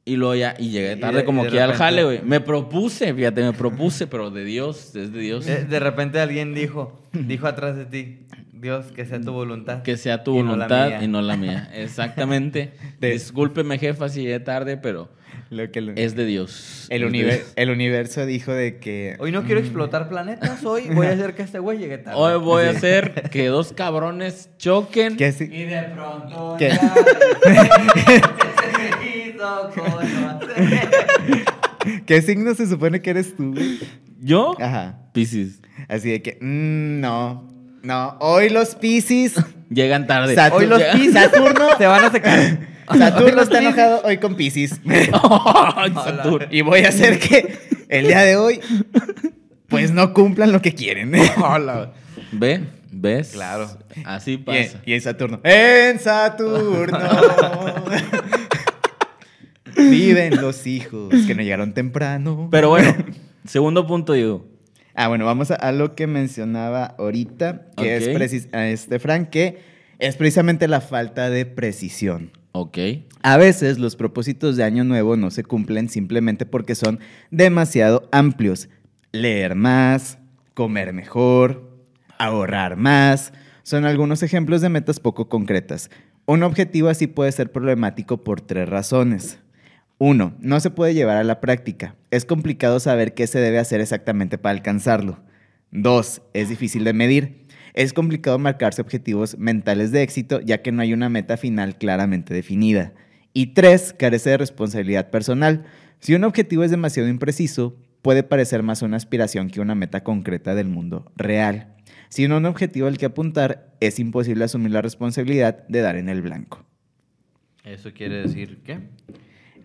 S3: Y luego ya, y llegué
S1: Y
S3: tarde
S1: de-
S3: como
S1: de
S3: que al jale, güey. Me propuse, fíjate, me propuse, pero de Dios, es de Dios.
S1: Eh, De repente alguien dijo, dijo atrás de ti, Dios, que sea tu voluntad.
S3: Que sea tu
S1: y
S3: voluntad
S1: mía".
S3: y no la mía. Exactamente.
S2: De-
S3: Discúlpeme, jefa, si llegué tarde, pero
S2: Lo que lo-
S3: es de Dios.
S2: el,
S3: Es de
S2: univer-
S3: Dios.
S2: el universo dijo de que...
S1: Hoy no quiero explotar planetas, hoy voy a hacer que este güey llegue tarde.
S3: Hoy voy a hacer que dos cabrones choquen.
S2: que sí-
S1: Y de pronto
S2: ¿Qué?
S1: ya.
S2: ¿Qué signo se supone que eres tú?
S3: ¿Yo?
S2: Ajá.
S3: Piscis.
S2: Así de que, mm, no, no. Hoy los Piscis,
S3: Llegan tarde.
S2: Saturno,
S1: Hoy los Piscis
S2: Saturno,
S1: se van a secar.
S2: Saturno está enojado hoy con Piscis. Y voy a hacer que el día de hoy, pues no cumplan lo que quieren.
S3: Hola. ¿Ve? ¿Ves?
S1: Claro.
S3: Así
S2: Y,
S3: pasa.
S2: y en Saturno. En Saturno. Viven los hijos que no llegaron temprano.
S3: Pero bueno, segundo punto, digo.
S2: Ah, bueno, vamos a, a lo que mencionaba ahorita, que es precis- a este Frank, que es precisamente la falta de precisión.
S3: Ok.
S2: A veces los propósitos de Año Nuevo no se cumplen simplemente porque son demasiado amplios. Leer más, comer mejor, ahorrar más, son algunos ejemplos de metas poco concretas. Un objetivo así puede ser problemático por tres razones. Uno, no se puede llevar a la práctica. Es complicado saber qué se debe hacer exactamente para alcanzarlo. Dos, es difícil de medir. Es complicado marcarse objetivos mentales de éxito ya que no hay una meta final claramente definida. Y tres, carece de responsabilidad personal. Si un objetivo es demasiado impreciso, puede parecer más una aspiración que una meta concreta del mundo real. Si no un objetivo al que apuntar, es imposible asumir la responsabilidad de dar en el blanco.
S1: Eso quiere decir ¿qué?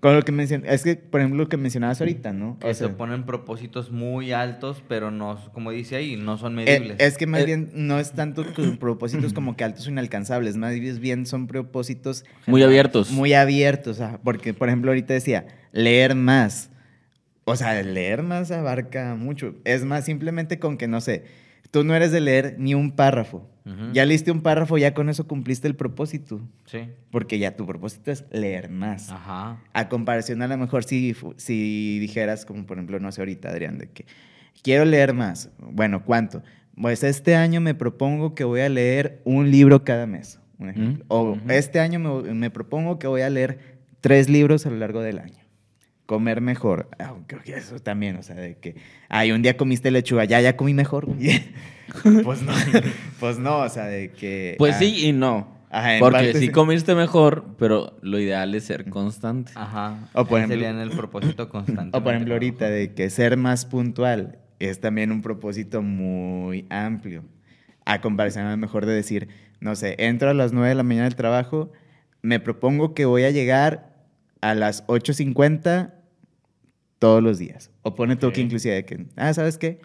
S2: Con lo que mencion- es que, por ejemplo, lo que mencionabas ahorita, ¿no?
S1: que
S2: O
S1: se ponen propósitos muy altos, pero no, como dice ahí, no son
S2: eh,
S1: medibles.
S2: es que más
S3: Eh,
S2: bien no es tanto con propósitos como que altos o inalcanzables, más bien son propósitos
S3: Muy abiertos.
S2: muy abiertos, porque por ejemplo ahorita decía, leer más. O sea, leer más abarca mucho. Es más, simplemente con que, no sé, tú no eres de leer ni un párrafo. Ya leíste un párrafo, ya con eso cumpliste el propósito.
S1: Sí.
S2: Porque ya tu propósito es leer más.
S1: Ajá.
S2: A comparación a lo mejor si, si dijeras, como por ejemplo, no sé ahorita, Adrián, de que quiero leer más. Bueno, ¿cuánto? Pues este año me propongo que voy a leer un libro cada mes, un ejemplo.
S3: Mm,
S2: O este año me, me propongo que voy a leer tres libros a lo largo del año. Comer mejor. Ah, creo que eso también, o sea, de que, ay, un día comiste lechuga, ya, ya comí mejor. güey. pues no, pues no, o sea, de que...
S3: Pues
S2: ah,
S3: sí y no.
S2: Ajá,
S3: Porque
S2: parte
S3: sí
S2: sí.
S3: comiste mejor, pero lo ideal es ser constante.
S1: Ajá.
S2: O por ejemplo-
S1: sería en el propósito constante.
S2: O por ejemplo ahorita de que ser más puntual es también un propósito muy amplio. A comparación a lo mejor de decir, no sé, entro a las 9 de la mañana del trabajo, me propongo que voy a llegar a las 8.50 todos los días. O pone tú que inclusive de que, ah, ¿sabes qué?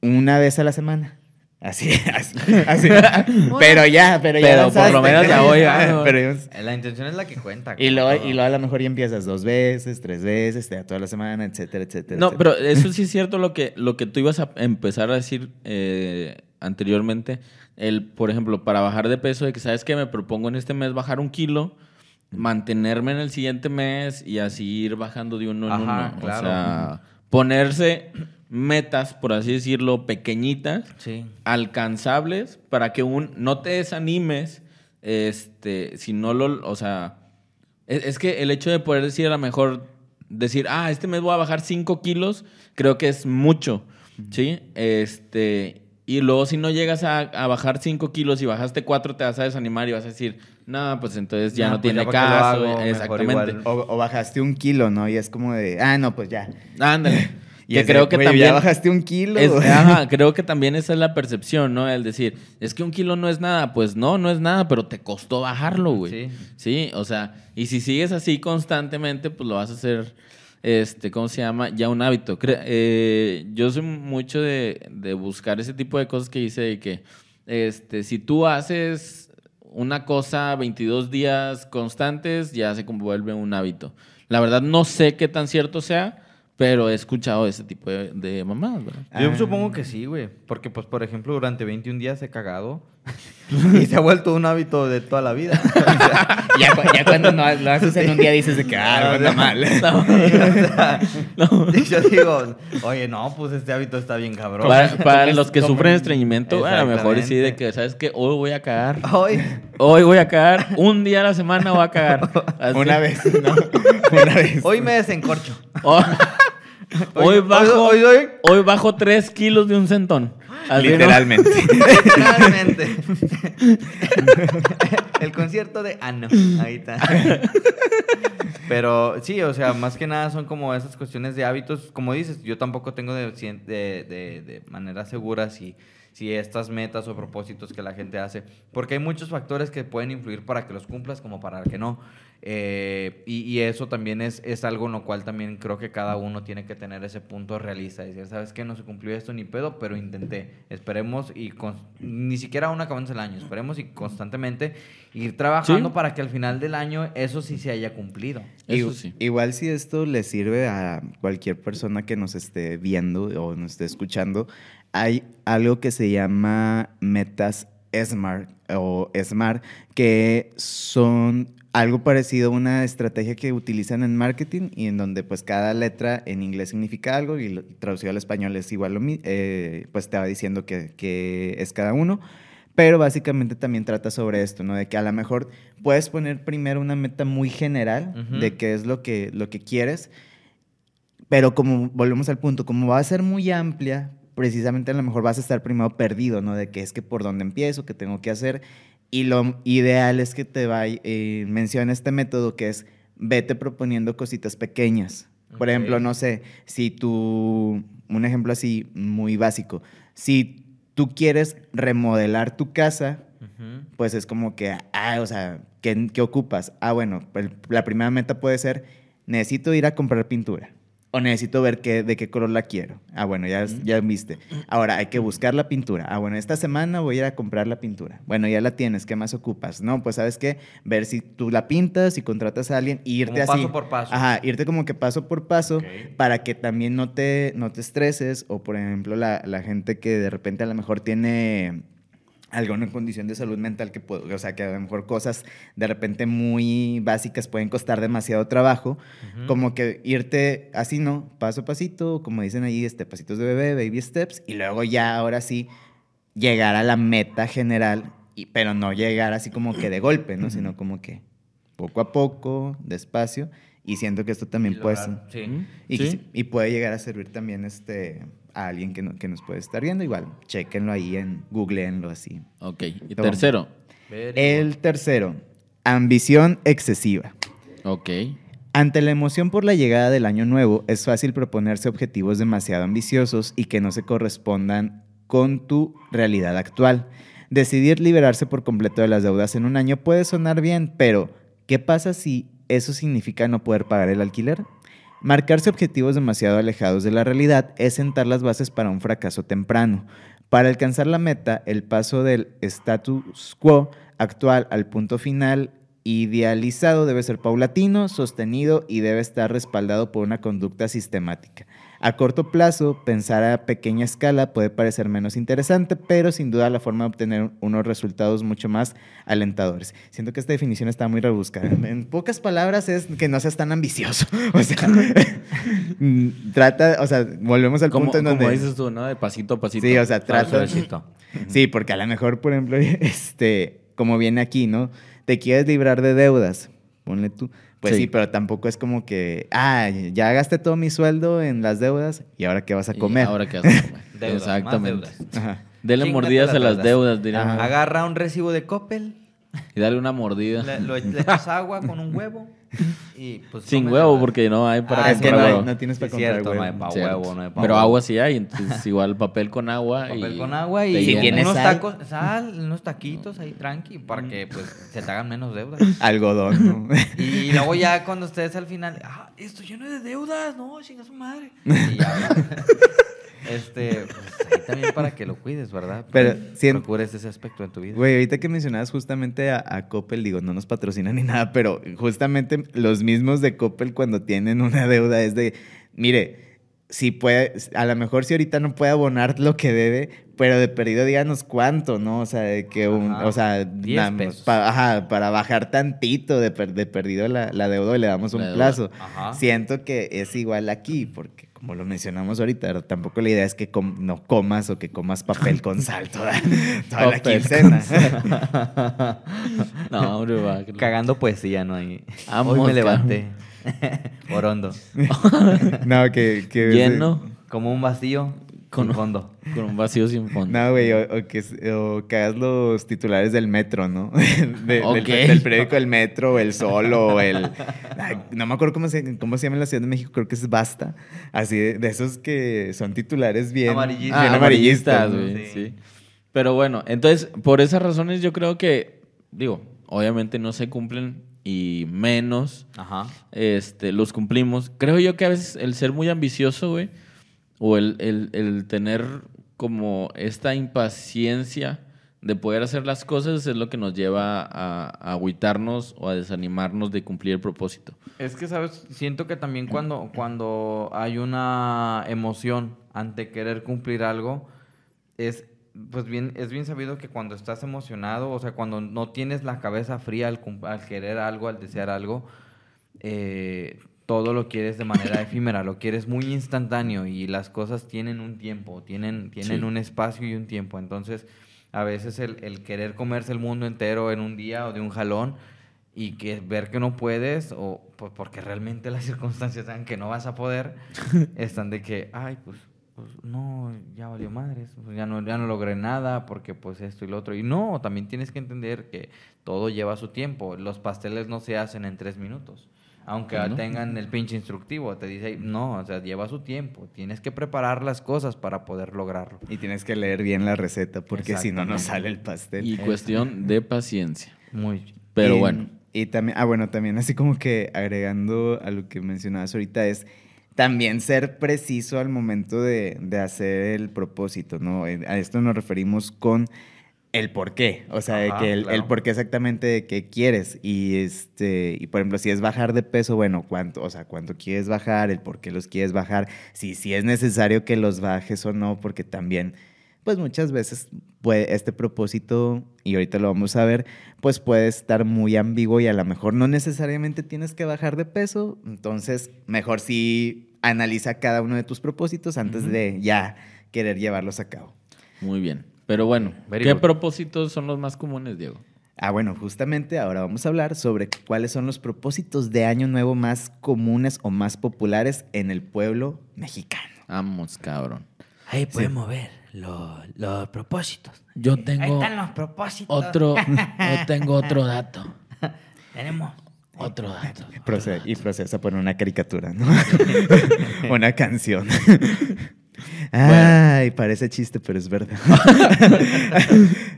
S2: Una vez a la semana. Así, así, así. pero ya, pero ya.
S3: Pero por lo menos ya voy, ah,
S2: Pero ya-
S1: La intención es la que cuenta.
S2: y luego, y luego a lo mejor ya empiezas dos veces, tres veces, te da toda la semana, etcétera, etcétera.
S3: No,
S2: etcétera.
S3: pero eso sí es cierto lo que, lo que tú ibas a empezar a decir eh, anteriormente. El, por ejemplo, para bajar de peso, de que sabes que me propongo en este mes bajar un kilo, mantenerme en el siguiente mes y así ir bajando de uno en
S1: Ajá,
S3: uno.
S1: claro.
S3: O sea, ponerse metas, por así decirlo, pequeñitas,
S1: Sí.
S3: alcanzables, para que un, no te desanimes, este, si no lo, o sea, es, es que el hecho de poder decir a lo mejor, decir, ah, este mes voy a bajar 5 kilos, creo que es mucho, ¿sí? Este, y luego si no llegas a, a bajar 5 kilos y bajaste 4, te vas a desanimar y vas a decir, no, pues entonces ya
S1: No,
S3: no,
S1: pues
S3: tiene
S1: ya
S3: caso.
S1: hago,
S3: Exactamente.
S2: O, o bajaste un kilo, ¿no? Y es como de, ah, no, pues ya.
S3: Ándale.
S2: Y
S3: que
S2: es de,
S3: creo que
S2: "Güey,
S3: también...
S2: Ya bajaste un kilo.
S3: Es- ajá, creo que también esa es la percepción, ¿no? El decir, es que un kilo no es nada. Pues no, no es nada, pero te costó bajarlo, güey.
S1: Sí.
S3: Sí, o sea, y si sigues así constantemente, pues lo vas a hacer este, ¿cómo se llama? Ya un hábito. Cre- eh, yo soy mucho de, de buscar ese tipo de cosas que dice de que, este, si tú haces una cosa 22 días constantes, ya se vuelve un hábito. La verdad no sé qué tan cierto sea, pero he escuchado ese tipo de, de mamadas, ¿verdad?
S1: Yo
S2: Ah.
S1: supongo que sí, güey. Porque, pues, por ejemplo, durante 21 días he cagado. y se ha vuelto un hábito de toda la vida.
S2: Ya, cu- ya cuando no, lo haces en un día dices de que, ah, anda mal.
S1: Y yo digo, oye, no, pues este hábito está bien cabrón.
S3: Para, los que sufren estreñimiento, a lo mejor sí de que, ¿sabes qué? Hoy voy a cagar.
S1: Hoy,
S3: Hoy voy a cagar. Un día a la semana voy a cagar. Así.
S2: Una vez, ¿no? Una vez.
S1: hoy me desencorcho.
S3: Hoy, hoy bajo,
S1: hoy-
S3: hoy,
S1: hoy-
S3: bajo tres kilos de un centón. ¿No?
S2: Literalmente.
S1: Literalmente. El concierto de Ano. Ahí está. Pero sí, o sea, más que nada son como esas cuestiones de hábitos. Como dices, yo tampoco tengo de, de, de- de manera segura si, si estas metas o propósitos que la gente hace. Porque hay muchos factores que pueden influir para que los cumplas como para que no. Eh, y, y eso también es, es algo en lo cual también creo que cada uno tiene que tener ese punto realista. Decir, ¿sabes qué? No se cumplió esto ni pedo, pero intenté. Esperemos y con- ni siquiera aún acabamos el año. Esperemos y constantemente ir trabajando
S3: Sí.
S1: para que al final del año eso sí se haya cumplido.
S3: Eso
S2: Igu-
S3: sí.
S2: Igual si esto le sirve a cualquier persona que nos esté viendo o nos esté escuchando, hay algo que se llama metas SMART o SMART, que son algo parecido a una estrategia que utilizan en marketing y en donde pues cada letra en inglés significa algo y lo- traducido al español es igual, lo eh, pues te va diciendo que, que es cada uno. Pero básicamente también trata sobre esto, ¿no? De que a lo mejor puedes poner primero una meta muy general de qué es lo que, lo que quieres, pero como volvemos al punto, como va a ser muy amplia, precisamente a lo mejor vas a estar primero perdido, ¿no? De que es que por dónde empiezo, qué tengo que hacer. Y lo ideal es que te vaya, eh, menciona este método que es vete proponiendo cositas pequeñas. Por ejemplo, no sé, si tú, un ejemplo así muy básico, si tú quieres remodelar tu casa, pues es como que, ah, o sea, ¿qué, qué ocupas? Ah, bueno, el- la primera meta puede ser, necesito ir a comprar pintura. O necesito ver qué, de qué color la quiero. Ah, bueno, ya, ya viste. Ahora hay que buscar la pintura. Ah, bueno, esta semana voy a ir a comprar la pintura. Bueno, ya la tienes. ¿Qué más ocupas? No, pues sabes qué, ver si tú la pintas, si contratas a alguien y irte
S1: Como
S2: así.
S1: paso por paso.
S2: Ajá, irte como que paso por paso para que también no te, no te estreses. O por ejemplo, la, la gente que de repente a lo mejor tiene alguna condición de salud mental que puede, o sea, que a lo mejor cosas de repente muy básicas pueden costar demasiado trabajo, como que irte así, ¿no? Paso a pasito, como dicen ahí, este, pasitos de bebé, baby steps, y luego ya, ahora sí, llegar a la meta general, y, pero no llegar así como que de golpe, ¿no? Sino como que poco a poco, despacio, y siento que esto también
S1: Y
S2: puede
S1: lograr- sí.
S3: ¿Mm?
S2: y,
S3: sí-
S2: y puede llegar a servir también este, a alguien que, no- que nos puede estar viendo. Igual, chequenlo ahí en googleenlo así.
S3: Ok. Y tercero.
S2: El tercero, ambición excesiva.
S3: Ok.
S2: Ante la emoción por la llegada del año nuevo, es fácil proponerse objetivos demasiado ambiciosos y que no se correspondan con tu realidad actual. Decidir liberarse por completo de las deudas en un año puede sonar bien, pero ¿qué pasa si eso significa no poder pagar el alquiler? Marcarse objetivos demasiado alejados de la realidad es sentar las bases para un fracaso temprano. Para alcanzar la meta, el paso del status quo actual al punto final idealizado debe ser paulatino, sostenido y debe estar respaldado por una conducta sistemática. A corto plazo, pensar a pequeña escala puede parecer menos interesante, pero sin duda la forma de obtener unos resultados mucho más alentadores. Siento que esta definición está muy rebuscada. En pocas palabras es que no seas tan ambicioso. O sea, mm, trata, o sea, volvemos al
S3: Como,
S2: punto en donde...
S3: como dices tú, ¿no? De pasito a pasito.
S2: Sí, o sea, trata... Sí, porque a lo mejor, por ejemplo, este, como viene aquí, ¿no? Te quieres librar de deudas, ponle tú. Pues sí.
S3: Sí.
S2: pero tampoco es como que, ah, ya gasté todo mi sueldo en las deudas y ahora qué vas a
S3: Y
S2: comer.
S3: Ahora qué haces. güey?
S1: Deudas, más
S3: Exactamente.
S1: deudas.
S2: Ajá.
S3: Dele
S1: Chíngate
S3: mordidas
S1: las
S3: a las
S1: deudas.
S3: deudas, diríamos.
S1: Agarra un recibo de Coppel
S3: Y darle una mordida.
S1: Le, lo- le echas agua con un huevo y pues...
S3: Sin huevo, porque no hay para
S1: Ah,
S2: es que no hay-
S3: huevo.
S2: no tienes
S1: Sí,
S2: para
S1: es
S2: comprar
S1: cierto,
S2: huevo.
S1: no hay pa'
S3: Cierto.
S1: huevo, no hay pa'
S3: Pero
S1: huevo.
S3: agua sí hay, entonces igual papel con agua.
S1: Papel
S3: y
S1: con agua y
S2: Si tienes
S1: unos
S2: sal.
S1: tacos, sal, unos taquitos ahí tranqui para que pues se te hagan menos deudas.
S2: Algodón, ¿no?
S1: Y luego ya cuando ustedes al final, ah, esto lleno de deudas, no, chinga su madre. Y ya, este, pues ahí también para que lo cuides, ¿verdad?
S2: Pero siento-
S1: Procures ese aspecto en tu vida.
S2: Güey, ahorita que mencionabas justamente a, a Coppel, digo, no nos patrocinan ni nada, pero justamente los mismos de Coppel cuando tienen una deuda es de, mire, si puede, a lo mejor si ahorita no puede abonar lo que debe, pero de perdido díganos cuánto, ¿no? O sea, de que un,
S1: Ajá,
S2: o sea,
S1: 10
S2: nada más
S1: pesos.
S2: pa- ajá, para bajar tantito de, per- de perdido la, la deuda y le damos un
S3: deuda.
S2: plazo.
S1: Ajá.
S2: Siento que es igual aquí, porque como lo mencionamos ahorita, ¿verdad? tampoco la idea es que com- no comas o que comas papel con sal toda, toda la quincena.
S3: no, hombre, va. que-
S1: Cagando poesía, ¿no?
S3: Vamos,
S1: Hoy me levanté. Orondo.
S2: no, que, que
S3: Lleno
S1: Como un vacío
S3: Con-
S1: fondo.
S3: con un vacío sin fondo.
S2: No, güey, o, o que, o que hagas los titulares del metro, ¿no? De- del- periódico El Metro, o El Sol, o el... No me acuerdo cómo se, cómo se llama en la Ciudad de México, creo que es Basta. Así, de, de esos que son titulares bien...
S3: Ah,
S2: amarillistas,
S3: amarillistas,
S2: ¿no?
S3: güey,
S1: Sí.
S3: sí. Pero bueno, entonces, por esas razones yo creo que, digo, obviamente no se cumplen y menos
S1: Ajá.
S3: este, los cumplimos. Creo yo que a veces el ser muy ambicioso, güey, o el, el- el tener como esta impaciencia de poder hacer las cosas es lo que nos lleva a, a agüitarnos o a desanimarnos de cumplir el propósito.
S1: Es que, ¿sabes? Siento que también cuando, cuando hay una emoción ante querer cumplir algo, es, pues bien, es bien sabido que cuando estás emocionado, o sea, cuando no tienes la cabeza fría al, al querer algo, al desear algo, eh, todo lo quieres de manera efímera, lo quieres muy instantáneo y las cosas tienen un tiempo, tienen, tienen
S3: Sí.
S1: un espacio y un tiempo. Entonces, a veces el, el querer comerse el mundo entero en un día o de un jalón y que ver que no puedes o pues, porque realmente las circunstancias dan que no vas a poder, están de que, ay, pues, pues no, ya valió madres, pues, ya, no, ya no logré nada porque pues esto y lo otro. Y no, también tienes que entender que todo lleva su tiempo. Los pasteles no se hacen en tres minutos. Aunque
S3: no.
S1: tengan el pinche instructivo, te dice, no, o sea, lleva su tiempo. Tienes que preparar las cosas para poder lograrlo.
S2: Y tienes que leer bien la receta, porque si no, no sale el pastel.
S3: Y cuestión de paciencia.
S1: Muy
S3: Pero
S2: Y-
S3: bueno,
S2: Y también, ah, bueno, también así como que agregando a lo que mencionabas ahorita es también ser preciso al momento de, de hacer el propósito, ¿no? Eh, A esto nos referimos con el por qué, o sea,
S1: Ajá,
S2: que el, por qué exactamente de qué quieres. Y este, y por ejemplo, si es bajar de peso, bueno, cuánto, o sea, cuánto quieres bajar, el por qué los quieres bajar, si, si es necesario que los bajes o no, porque también pues muchas veces puede, este propósito, y ahorita lo vamos a ver, pues puede estar muy ambiguo y a lo mejor no necesariamente tienes que bajar de peso, entonces mejor sí analiza cada uno de tus propósitos antes de ya querer llevarlos a cabo.
S3: muy bien. Pero bueno,
S1: Very
S3: ¿qué
S1: good.
S3: propósitos son los más comunes, Diego?
S2: Ah, bueno, justamente ahora vamos a hablar sobre cuáles son los propósitos de año nuevo más comunes o más populares en el pueblo mexicano.
S3: Vamos, cabrón.
S1: Ahí podemos ver los, los propósitos.
S3: Yo
S1: Ahí
S3: tengo
S1: están los propósitos.
S3: otro, yo tengo otro dato.
S1: Tenemos.
S3: Otro dato.
S2: Proce- y procesa por una caricatura, ¿no? una canción. Ay, parece chiste, pero es verdad.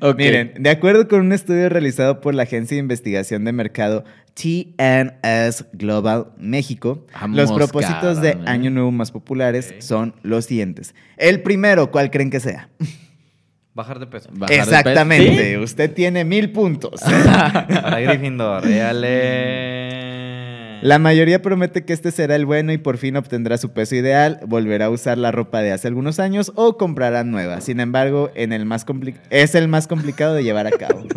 S2: Miren, de acuerdo con un estudio realizado por la agencia de investigación de mercado TNS Global México,
S3: Vamos,
S2: los propósitos de. Año Nuevo más populares son los siguientes. El primero, ¿cuál creen que sea?
S1: Bajar de peso.
S3: Bajar de peso.
S2: Exactamente, usted tiene mil puntos.
S1: Para Gryffindor. Éale.
S2: La mayoría promete que este será el bueno y por fin obtendrá su peso ideal, volverá a usar la ropa de hace algunos años o comprará nueva. Sin embargo, en el más compli- es el más complicado de llevar a cabo.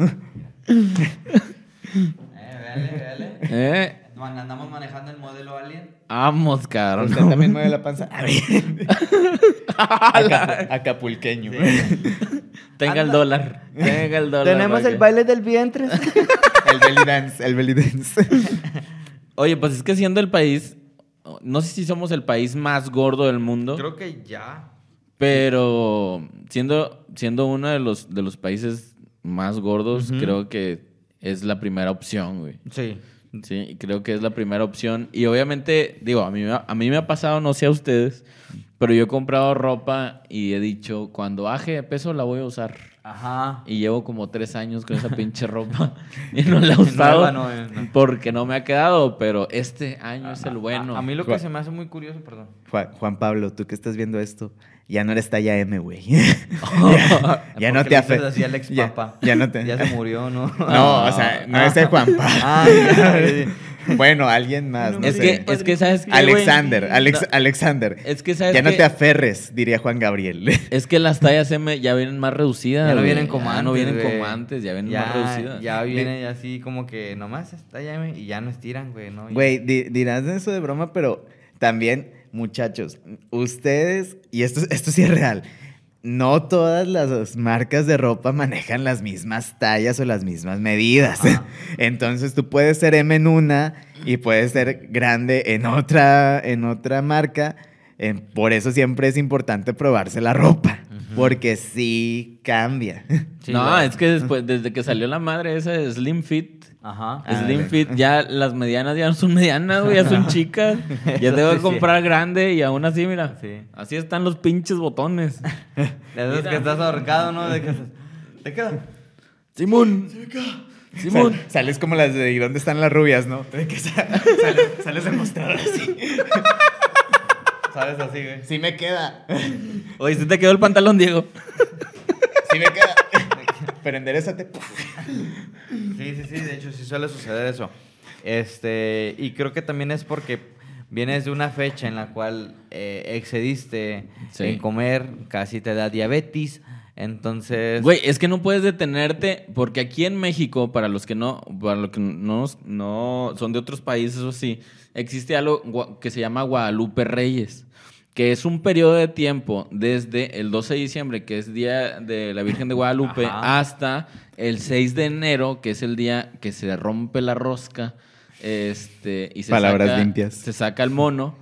S1: Eh, véale, véale.
S3: ¿Eh?
S1: Andamos manejando el modelo Alien.
S3: Vamos, cabrón.
S2: ¿Usted también mueve la panza? A ver. Acapu- acapulqueño.
S3: Tenga el dólar. Tenga el dólar.
S1: Tenemos el baile del vientre.
S2: El belly dance, el belly dance.
S3: Oye, pues es que siendo el país, no sé si somos el país más gordo del mundo,
S1: Creo que ya.
S3: pero siendo, siendo uno de los, de los países más gordos, creo que es la primera opción, güey.
S1: Sí.
S3: Sí, creo que es la primera opción. Y obviamente, digo, a mí, a mí me ha pasado, no sé a ustedes, pero yo he comprado ropa y he dicho, cuando baje de peso la voy a usar.
S1: Ajá.
S3: Y llevo como tres años con esa pinche ropa y no la he usado
S1: no, no.
S3: porque no me ha quedado, pero este año es el bueno.
S1: A, a mí lo que
S2: Juan-
S1: se me hace muy curioso, perdón.
S2: Juan, Juan Pablo, tú que estás viendo esto, ya no eres talla M, güey. ya, ya no te
S1: le
S2: afecta. Ya, ya no te.
S1: Ya se murió, ¿no?
S2: No, o sea, no es el Juan Pablo.
S1: Ah, ya.
S2: Bueno, alguien más.
S4: No
S2: no
S3: es,
S2: sé.
S3: que, es que, ¿sabes qué?
S2: Alexander, Alex-
S3: No,
S2: Alexander.
S3: Es que, ¿sabes
S2: Ya no te aferres, diría Juan Gabriel.
S3: Es que las tallas M ya vienen más reducidas.
S1: Ya no vienen como antes.
S3: no vienen como antes, ya vienen
S1: ya,
S3: más reducidas.
S1: Ya vienen así como que nomás está ya y ya no estiran, güey,
S2: Güey, di- dirás eso de broma, pero también, muchachos, ustedes, y esto, esto sí es real, no todas las marcas de ropa manejan las mismas tallas o las mismas medidas.
S1: Ajá.
S2: Entonces tú puedes ser M en una y puedes ser grande en otra, en otra marca. Eh, por eso siempre es importante probarse la ropa, porque sí cambia.
S1: Sí,
S3: no, es que después, desde que salió la madre esa de Slim Fit,
S1: Ajá.
S2: Ah,
S3: Slim. Fit, ya las medianas ya no son medianas, güey, ya son chicas. Ya tengo que comprar grande y aún así, mira,
S1: Sí.
S3: así están los pinches botones.
S1: De esos que estás ahorcado, ¿no? De que te queda.
S3: Simón, Simón.
S2: Sal- sales como las de ¿y dónde están las rubias, no? De que sa- sales, sales de mostrador así.
S1: ¿Sabes así, güey?
S2: Sí me queda.
S3: Oye, se te quedó el pantalón, Diego.
S2: Sí me queda. Pero enderezate.
S1: Sí, sí, sí, de hecho sí suele suceder eso. Este, y creo que también es porque vienes de una fecha en la cual eh, excediste
S3: Sí.
S1: en comer, casi te da diabetes, entonces...
S3: Güey, es que no puedes detenerte porque aquí en México, para los que no, para los que no, no son de otros países o sí, existe algo que se llama Guadalupe Reyes, que es un periodo de tiempo desde el 12 de diciembre, que es Día de la Virgen de Guadalupe,
S1: Ajá.
S3: hasta el 6 de enero, que es el día que se rompe la rosca. Este, y se
S2: Palabras
S3: saca-
S2: limpias.
S3: Se saca el mono.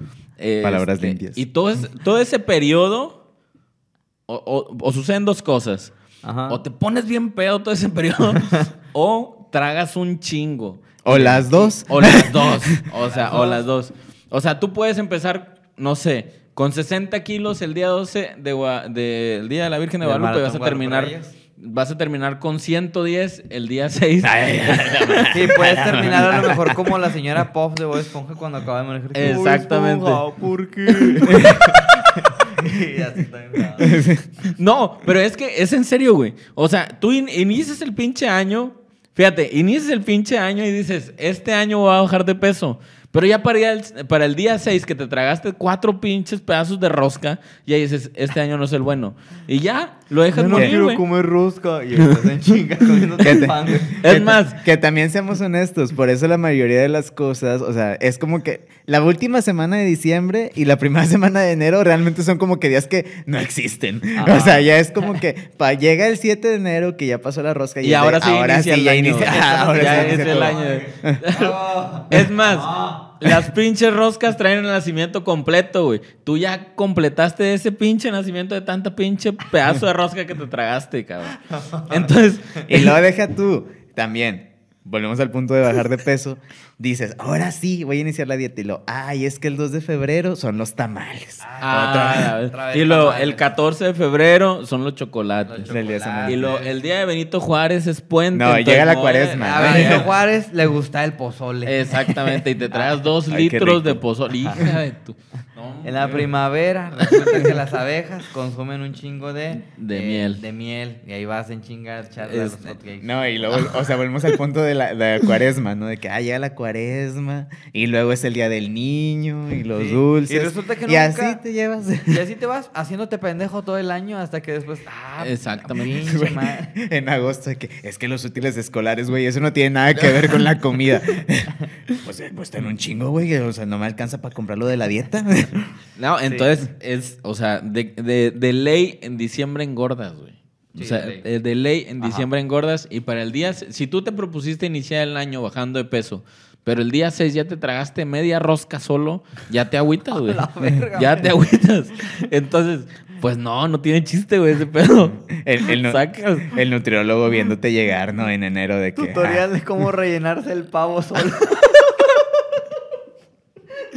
S2: Palabras
S3: este,
S2: limpias.
S3: Y todo, es- todo ese periodo o, o- o suceden dos cosas.
S1: Ajá.
S3: O te pones bien pedo todo ese periodo, o tragas un chingo.
S2: O las dos.
S3: O las dos. O sea, o las dos. O sea, tú puedes empezar, no sé, con 60 kilos el día 12 de del Día de la Virgen de Guadalupe. Vas a terminar. Vas a terminar con 110 el día 6.
S1: Sí, puedes terminar a lo mejor como la señora Puff de Bob Esponja cuando acaba de manejar.
S3: Exactamente.
S1: ¿Por qué?
S3: No, pero es que es en serio, güey. O sea, tú in- inicias el pinche año, fíjate, inicias el pinche año y dices, este año voy a bajar de peso. Pero ya para el, para el día 6 que te tragaste cuatro pinches pedazos de rosca, ya dices, este año no es el bueno. Y ya, lo dejas morir, güey.
S1: comer rosca. Y estás en chinga comiendo
S2: ¿Qué te-
S1: pan.
S3: Es
S2: que,
S3: más-
S2: que también seamos honestos, por eso la mayoría de las cosas, o sea, es como que la última semana de diciembre y la primera semana de enero realmente son como que días que no existen.
S1: Ajá.
S2: O sea, ya es como que pa, llega el 7 de enero que ya pasó la rosca
S3: Y
S2: es de,
S3: ahora sí inicia el
S2: ya
S3: año.
S2: inicia-
S3: Ya
S2: ahora sí
S3: inicia
S2: inicia
S3: el
S2: todo.
S3: año.
S1: Ah.
S3: Es más, las pinches roscas traen el nacimiento completo, güey. Tú ya completaste ese pinche nacimiento de tanta pinche pedazo de rosca que te tragaste, cabrón. Entonces,
S2: Y luego deja tú, también, volvemos al punto de bajar de peso, dices, ahora sí, voy a iniciar la dieta. Y lo, ay, es que el 2 de febrero son los tamales.
S3: Ah,
S2: Otra vez.
S1: otra vez
S3: y
S1: tamales.
S3: el 14 de febrero son los chocolates.
S1: Los.
S3: Y lo, el día de Benito Juárez es puente.
S2: No,
S3: entonces
S2: llega la
S3: no,
S2: cuaresma.
S1: A Benito Juárez le gusta el pozole.
S3: Exactamente, y te traes dos
S2: Ay,
S3: litros de pozole. Hija de tu. No,
S1: En la primavera resulta que las abejas consumen un chingo de...
S3: De
S1: eh,
S3: miel.
S1: De miel. Y ahí vas en chinga a echarle a los
S3: Este,
S1: hotcakes.
S2: No, y luego, o sea, volvemos al punto de la, de la cuaresma, ¿no? De que, ah, llega la cuaresma, y luego es el día del niño, y los
S1: Sí.
S2: dulces.
S1: Y resulta que
S2: Y
S1: nunca-
S2: así te llevas.
S1: Y así te vas haciéndote pendejo todo el año hasta que después... Ah,
S3: Exactamente.
S2: Güey, en agosto, que es que los útiles escolares, güey, eso no tiene nada que ver con la comida. pues, eh, pues en un chingo, güey, o sea, no me alcanza para comprar lo de la dieta.
S3: No, entonces es, o sea, de, de- de ley en diciembre engordas, güey. O
S1: Sí,
S3: sea,
S1: de ley.
S3: eh, de ley en
S1: Ajá.
S3: diciembre engordas y para el día, si tú te propusiste iniciar el año bajando de peso, pero el día 6 ya te tragaste media rosca solo, ya te agüitas, güey. Ya te agüitas. Entonces, Pues no, no tiene chiste, güey, ese pedo.
S2: El, el
S3: Sacas.
S2: el nutriólogo viéndote llegar, ¿no? En enero de que...
S1: Tutorial de cómo rellenarse el pavo solo.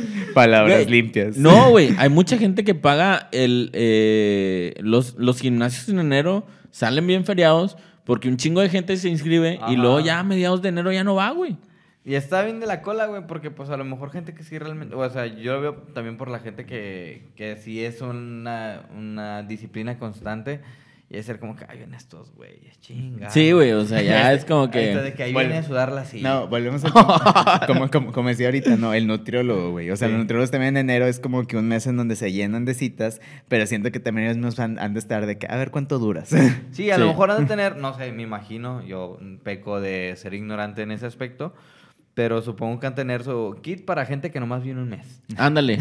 S2: palabras
S3: Güey,
S2: limpias.
S3: No, güey. Hay mucha gente que paga el, eh, los, los gimnasios en enero, salen bien feriados, porque un chingo de gente se inscribe y luego ya a mediados de enero ya no va, güey.
S1: Y está bien de la cola, güey, porque pues a lo mejor gente que sí realmente, o sea, yo lo veo también por la gente que, que sí es una, una disciplina constante y es ser como que, ay, ven estos güeyes, chinga.
S3: Sí, güey, o sea, ya es como que...
S1: Ahí de que ahí
S2: Bueno,
S1: viene a sudar la silla.
S2: No, volvemos al como, como, como decía ahorita, no, el nutriólogo, güey. O sea,
S1: Sí.
S2: los nutriólogos también en enero es como que un mes en donde se llenan de citas, pero siento que también ellos nos han, han de estar de que, a ver cuánto duras.
S1: Sí, a
S3: Sí.
S1: lo mejor han de tener, no sé, me imagino, yo peco de ser ignorante en ese aspecto, pero supongo que han tener su kit para gente que nomás viene un mes.
S3: Ándale.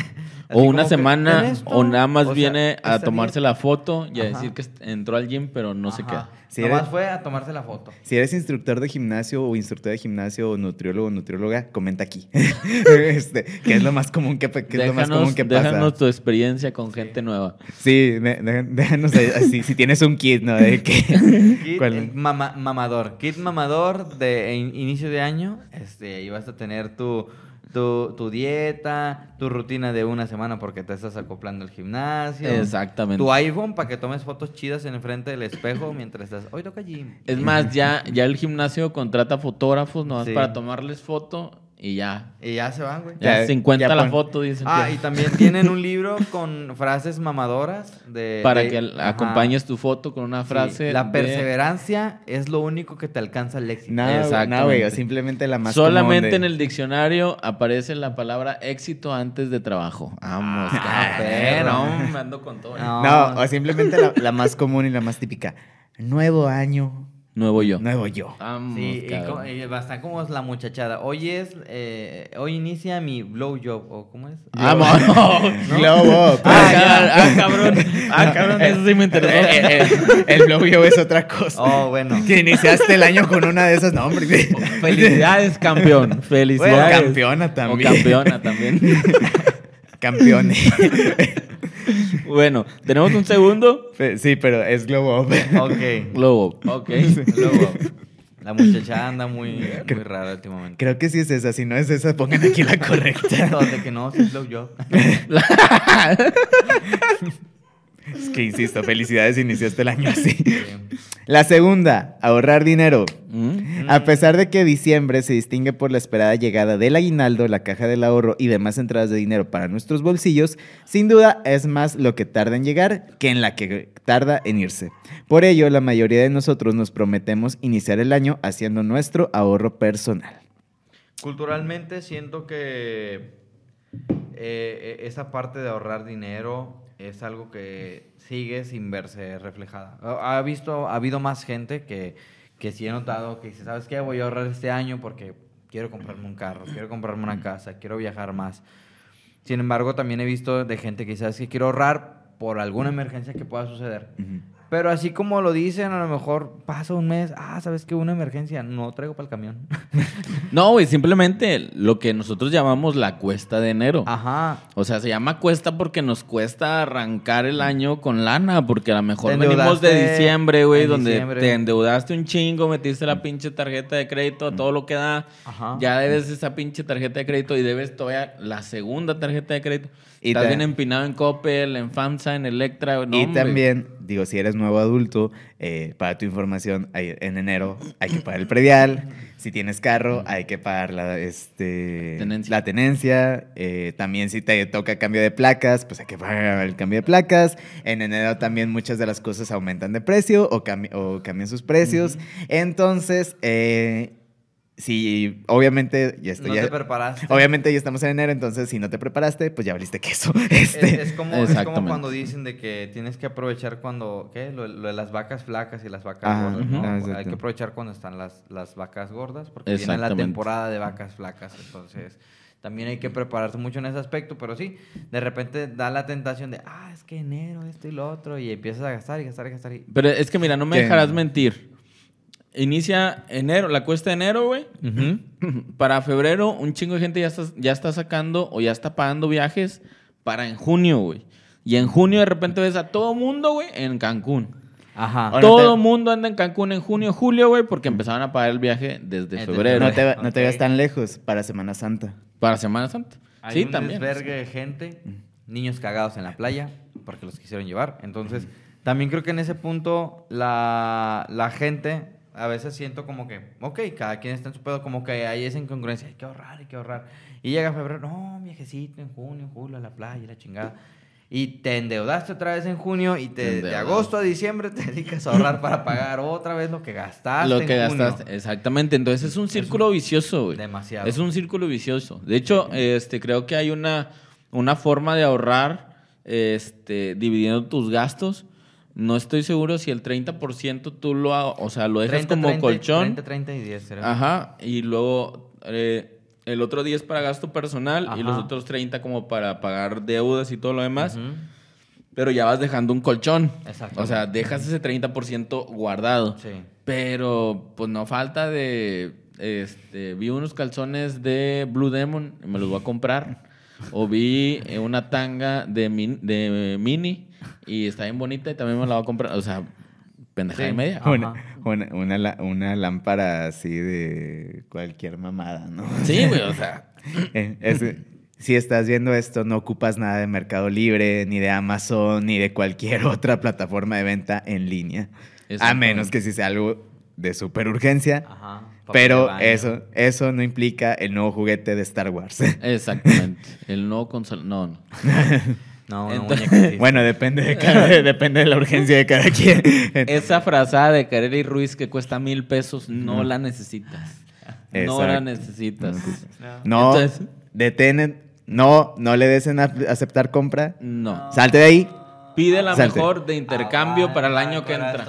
S3: O una semana, o nada más
S1: O sea,
S3: viene a tomarse la foto y a
S1: Ajá.
S3: decir que entró al gym, pero no se
S1: Ajá.
S3: queda.
S2: Sí,
S1: nomás
S2: eres-
S1: fue a tomarse la foto.
S2: Si eres instructor de gimnasio o instructor de gimnasio o nutriólogo o nutrióloga, comenta aquí. este, que es lo más común que, que es lo más común que pasa.
S3: déjanos tu experiencia con gente nueva.
S2: Sí, déjanos así, si tienes un kit, ¿no? De que,
S1: Kit
S2: ¿Cuál?
S1: eh, mama- mamador. Kit mamador de in- inicio de año. Este, vas a tener tu, tu, tu dieta, tu rutina de una semana porque te estás acoplando al gimnasio.
S3: Exactamente.
S1: Tu iPhone para que tomes fotos chidas en el frente del espejo mientras estás. Hoy toca gym.
S3: Es más, ya, ya el gimnasio contrata fotógrafos nomás
S1: Sí.
S3: para tomarles foto y ya.
S1: Y ya se van, güey.
S3: Ya,
S2: Ya-
S3: 50
S2: ya
S3: la foto, dicen.
S1: Ah,
S3: que-
S1: y también tienen un libro con frases mamadoras de
S3: para
S1: de-
S3: que
S1: ajá.
S3: acompañes tu foto con una
S1: Sí,
S3: frase.
S1: La
S3: de-
S1: perseverancia es lo único que te alcanza el éxito.
S2: no, güey, no, güey, simplemente la más
S3: Solamente
S2: común de-
S3: en el diccionario aparece la palabra éxito antes de trabajo. Vamos,
S2: Ah,
S3: no, me ando con todo.
S1: No.
S2: No, o simplemente la, la más común y la más típica. Nuevo año,
S3: Nuevo yo.
S2: nuevo yo.
S3: Vamos,
S1: Sí, y, bastante como es la muchachada. Hoy es, eh, hoy inicia mi blow job, o ¿cómo es?
S2: Globo.
S3: Ah,
S2: Ah,
S3: ya, ah, cabrón. Ah, cabrón, eso sí me interesó.
S2: Eh, eh, el blow yo es otra cosa.
S1: Oh, bueno.
S2: Que iniciaste el año con una de esas, no, hombre.
S3: Felicidades, campeón.
S2: Bueno,
S3: Felicidades.
S2: campeona
S3: O
S2: también.
S3: campeona también.
S2: Campeones.
S3: Bueno, tenemos un segundo.
S2: Sí, pero es Globo.
S1: Ok.
S3: Globo. Ok.
S1: Luego, la muchachada anda muy, muy rara últimamente.
S2: Creo que sí es esa. Si no es esa, pongan aquí la correcta.
S1: Donde que no, sí es job.
S2: Es que insisto, felicidades, iniciaste el año así. La segunda, ahorrar dinero.
S3: Mm.
S2: A pesar de que diciembre se distingue por la esperada llegada del aguinaldo, la caja del ahorro y demás entradas de dinero para nuestros bolsillos, sin duda es más lo que tarda en llegar que en la que tarda en irse. Por ello, la mayoría de nosotros nos prometemos iniciar el año haciendo nuestro ahorro personal.
S1: Culturalmente siento que eh, esa parte de ahorrar dinero es algo que sigue sin verse reflejada. Ha, visto, ha habido más gente que, que sí he notado que dice, ¿sabes qué? Voy a ahorrar este año porque quiero comprarme un carro, quiero comprarme una casa, quiero viajar más. Sin embargo, también he visto de gente que dice, ¿sabes qué? Quiero ahorrar por alguna emergencia que pueda suceder. Pero así como lo dicen, a lo mejor pasa un mes, ah, ¿sabes qué? Una emergencia, no traigo para el camión.
S3: No, güey, simplemente lo que nosotros llamamos la cuesta de enero.
S1: Ajá.
S3: O sea, se llama cuesta porque nos cuesta arrancar el año con lana, porque a lo mejor venimos de diciembre, güey, donde
S1: diciembre.
S3: te endeudaste un chingo, metiste la pinche tarjeta de crédito, todo lo que da.
S1: Ajá.
S3: Ya debes esa pinche tarjeta de crédito y debes todavía la segunda tarjeta de crédito.
S2: Y
S3: Estás bien empinado en Coppel, en FAMSA, en Electra. no,
S2: y
S3: hombre.
S2: también, digo, si eres nuevo adulto, eh, para tu información, en enero hay que pagar el predial. Si tienes carro, hay que pagar la, este,
S3: Tenencia.
S2: la tenencia. Eh, también si te toca cambio de placas, pues hay que pagar el cambio de placas. En enero también muchas de las cosas aumentan de precio o cambian sus precios. Entonces, eh, si obviamente ya estoy...
S1: No
S2: ya-
S1: te preparaste.
S2: Obviamente ya estamos en enero, entonces si no te preparaste, pues ya valiste queso.
S1: Es,
S2: Este,
S1: es como, es como cuando dicen de que tienes que aprovechar cuando, ¿qué? Lo, lo de las vacas flacas y las vacas
S2: Ajá,
S1: gordas, ¿no?
S2: Ah,
S1: Hay que aprovechar cuando están las, las vacas gordas, porque viene la temporada de vacas flacas, entonces también hay que prepararse mucho en ese aspecto, pero sí, de repente da la tentación de, ah, es que enero, esto y lo otro, y empiezas a gastar y gastar y gastar. Y...
S3: Pero es que mira, no me dejarás mentir. Inicia enero, la cuesta de enero, güey. Para febrero, un chingo de gente ya está, ya está sacando o ya está pagando viajes para en junio, güey. Y en junio de repente ves a todo mundo, güey, en Cancún.
S1: Ajá.
S3: Todo
S2: te-
S3: mundo anda en Cancún en junio, julio, güey, porque empezaban a pagar el viaje desde
S1: Desde
S3: febrero.
S2: No te, no te veas tan lejos para Semana Santa.
S3: Para Semana Santa.
S1: Hay
S3: sí,
S1: un
S3: también.
S1: desvergue de gente, niños cagados en la playa, porque los quisieron llevar. Entonces, también creo que en ese punto la, la gente, a veces siento como que, ok, cada quien está en su pedo, como que hay esa incongruencia, hay que ahorrar, hay que ahorrar. Y llega febrero, no, viajecito en junio, julio, a la playa, la chingada. Y te endeudaste otra vez en junio y
S3: Te
S1: de agosto a diciembre te dedicas a ahorrar para pagar otra vez lo que gastaste.
S3: Lo que
S1: en junio.
S3: gastaste, exactamente. Entonces es un círculo vicioso, güey.
S1: Demasiado.
S3: Es un círculo vicioso. De hecho, este, creo que hay una, una forma de ahorrar este, dividiendo tus gastos. No estoy seguro si el 30% tú lo, ha- o sea, lo dejas
S1: 30,
S3: como
S1: 30,
S3: colchón.
S1: 30, 30 y 10. ¿será?
S3: Ajá. Y luego eh, el otro 10 para gasto personal y los
S1: Ajá.
S3: otros 30 como para pagar deudas y todo lo demás.
S1: Ujú.
S3: Pero ya vas dejando un colchón.
S1: Exacto.
S3: O sea, dejas ese 30% guardado.
S1: Sí.
S3: Pero pues no falta de. Este, vi unos calzones de Blue Demon y me los voy a comprar. O vi eh, una tanga de, min- de mini y está bien bonita y también me la voy a comprar. O sea, pendejada
S1: Sí.
S3: y media.
S2: Una, una, una, la- una lámpara así de cualquier mamada, ¿no?
S3: Sí, güey, o sea.
S2: Eh, es- si estás viendo esto, no ocupas nada de Mercado Libre, ni de Amazon, ni de cualquier otra plataforma de venta en línea. A menos que si sea algo de super urgencia.
S1: Ajá.
S2: Pero eso, eso no implica el nuevo juguete de Star Wars.
S3: Exactamente. El nuevo consola. No, no.
S1: No, no,
S3: Entonces-
S1: sí.
S2: bueno, depende de, cada- depende de la urgencia de cada quien.
S3: Esa frazada de Carelli Ruiz que cuesta mil pesos, no la necesitas. No la necesitas.
S2: No,
S3: Entonces-
S2: detenen, no, no le des en aceptar compra.
S3: No.
S2: Salte de ahí
S3: Pide la
S2: Salte.
S3: mejor de intercambio para el año que entra.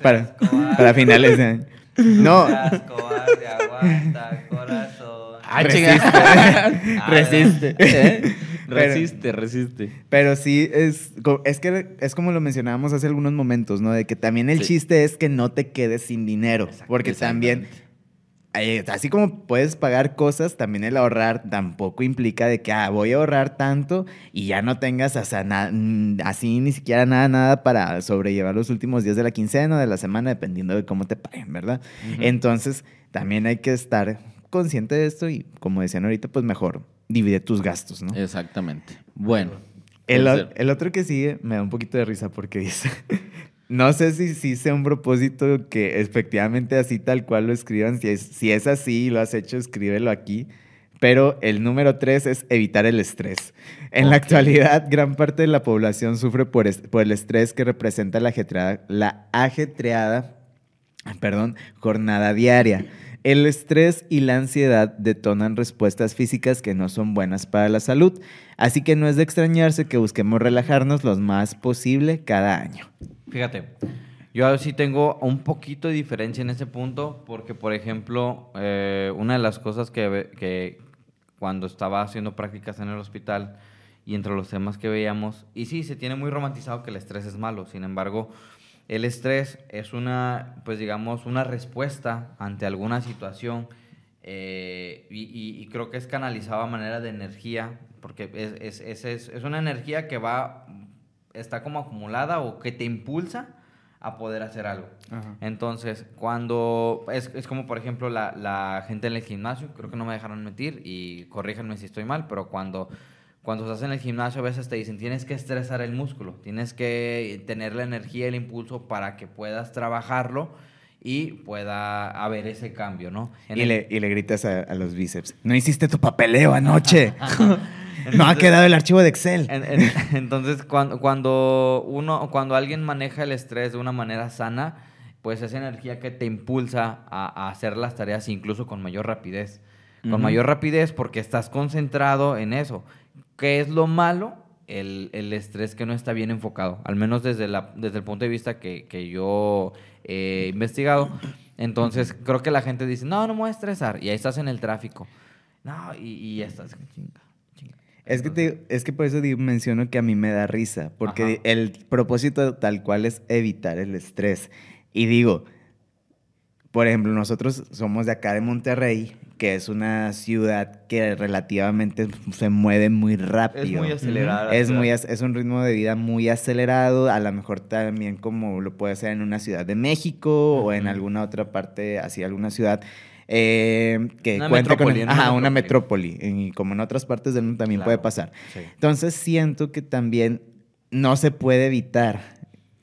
S2: Para, para finales de año. No,
S1: cobarde, aguanta, corazón.
S3: Ah,
S2: resiste.
S3: chinga.
S2: resiste.
S3: ¿Eh?
S2: Pero-
S3: Resiste, resiste.
S2: Pero sí, es, es que es como lo mencionábamos hace algunos momentos, ¿no? De que también el
S3: Sí.
S2: chiste es que no te quedes sin dinero. Porque también, así como puedes pagar cosas, también el ahorrar tampoco implica de que, ah, voy a ahorrar tanto y ya no tengas mm, así ni siquiera nada, nada para sobrellevar los últimos días de la quincena o de la semana, dependiendo de cómo te paguen, ¿verdad? Entonces, también hay que estar consciente de esto y, como decían ahorita, pues mejor divide tus gastos, ¿no?
S3: Exactamente. Bueno.
S2: El, el otro que sigue me da un poquito de risa porque dice, no sé si, si sea un propósito que efectivamente así tal cual lo escriban, si es, si es así y lo has hecho, escríbelo aquí. Pero el número tres es evitar el estrés. En la actualidad, gran parte de la población sufre por el estrés que representa la ajetreada, la ajetreada perdón, jornada diaria. El estrés y la ansiedad detonan respuestas físicas que no son buenas para la salud, así que no es de extrañarse que busquemos relajarnos lo más posible cada año.
S1: Fíjate, yo sí tengo un poquito de diferencia en ese punto, porque, por ejemplo, eh, una de las cosas que, que cuando estaba haciendo prácticas en el hospital y entre los temas que veíamos, y sí, se tiene muy romantizado que el estrés es malo, sin embargo, el estrés es una, pues digamos, una respuesta ante alguna situación eh, y, y- y creo que es canalizado a manera de energía, porque es, es, es- es una energía que va, está como acumulada o que te impulsa a poder hacer algo. Entonces, cuando es, es como por ejemplo la, la gente en el gimnasio, creo que no me dejaron mentir y corríjanme si estoy mal, pero cuando, cuando estás en el gimnasio a veces te dicen tienes que estresar el músculo, tienes que tener la energía y el impulso para que puedas trabajarlo y pueda haber ese cambio, ¿no?
S2: Y
S1: el-
S2: le, y le gritas a, a los bíceps, no hiciste tu papeleo anoche, no ha quedado el archivo de Excel.
S1: En- en- entonces, cuando, cuando uno, cuando alguien maneja el estrés de una manera sana, pues esa energía que te impulsa a, a hacer las tareas incluso con mayor rapidez. Con mayor rapidez porque estás concentrado en eso. ¿Qué es lo malo? El, el estrés que no está bien enfocado. Al menos desde, la, desde el punto de vista que, que yo he investigado. Entonces, creo que la gente dice, no, no me voy a estresar. Y ahí estás en el tráfico. No, y, y estás. Chinga.
S2: Es que, te- es que por eso digo- menciono que a mí me da risa, porque
S1: Ajá.
S2: el propósito tal cual es evitar el estrés. Y digo, por ejemplo, nosotros somos de acá de Monterrey, que es una ciudad que relativamente se mueve muy rápido.
S1: Es muy acelerada.
S2: Es, muy, es un ritmo de vida muy acelerado, a lo mejor también como lo puede ser en una ciudad de México o en alguna otra parte, así alguna ciudad eh, que
S1: Una
S2: cuente con...
S1: Una
S2: metrópoli, y como en otras partes del mundo también puede pasar.
S1: Sí.
S2: Entonces siento que también no se puede evitar,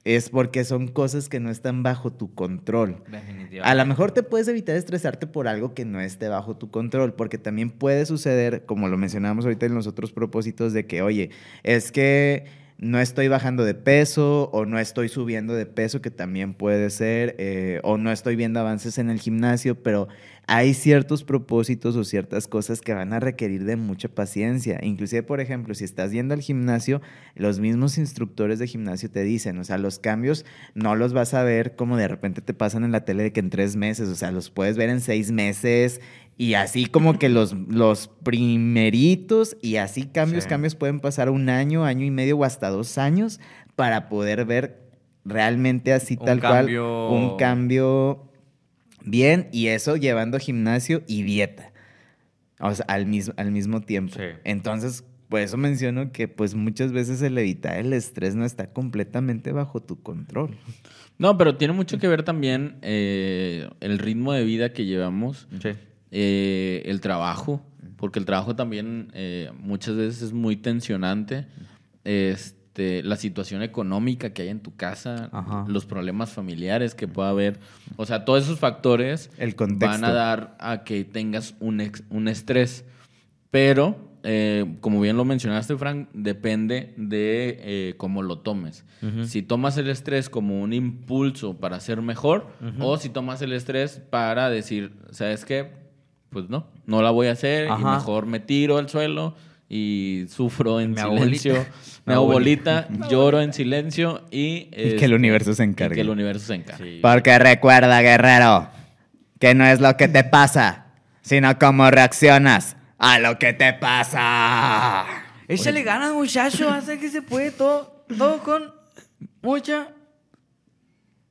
S2: es porque son cosas que no están bajo tu control.
S1: Definitivamente.
S2: A lo mejor te puedes evitar estresarte por algo que no esté bajo tu control, porque también puede suceder, como lo mencionábamos ahorita en los otros propósitos, de que, oye, es que no estoy bajando de peso o no estoy subiendo de peso, que también puede ser, eh, o no estoy viendo avances en el gimnasio, pero hay ciertos propósitos o ciertas cosas que van a requerir de mucha paciencia. Inclusive, por ejemplo, si estás yendo al gimnasio, los mismos instructores de gimnasio te dicen, o sea, los cambios no los vas a ver como de repente te pasan en la tele de que en tres meses, o sea, los puedes ver en seis meses y así como que los, los primeritos y así cambios,
S1: Sí.
S2: cambios pueden pasar un año, año y medio o hasta dos años para poder ver realmente así
S1: Un
S2: tal
S1: cambio-
S2: cual un cambio bien y eso llevando gimnasio y dieta. O sea, al mismo, al mismo tiempo.
S1: Sí.
S2: Entonces, por eso menciono que pues muchas veces el evitar el estrés no está completamente bajo tu control.
S3: No, pero tiene mucho que ver también eh, el ritmo de vida que llevamos,
S1: Sí.
S3: Eh, el trabajo, porque el trabajo también eh, muchas veces es muy tensionante. Este, la situación económica que hay en tu casa,
S1: Ajá.
S3: los problemas familiares que pueda haber. O sea, todos esos factores
S2: El
S3: van a dar a que tengas un, ex- un estrés. Pero, eh, como bien lo mencionaste, Frank, depende de eh, cómo lo tomes. Si tomas el estrés como un impulso para ser mejor, o si tomas el estrés para decir, ¿sabes qué? Pues no, no la voy a hacer y
S1: Ajá.
S3: mejor me tiro al suelo y sufro en silencio.
S1: bolita.
S3: Me hago bolita, lloro en silencio y...
S2: Y que el universo se
S3: y
S2: encargue.
S3: que el universo se encargue.
S1: Sí.
S2: Porque recuerda, guerrero, que no es lo que te pasa, sino cómo reaccionas a lo que te pasa.
S1: Échale ganas, muchacho. Hace que se puede todo, todo con mucha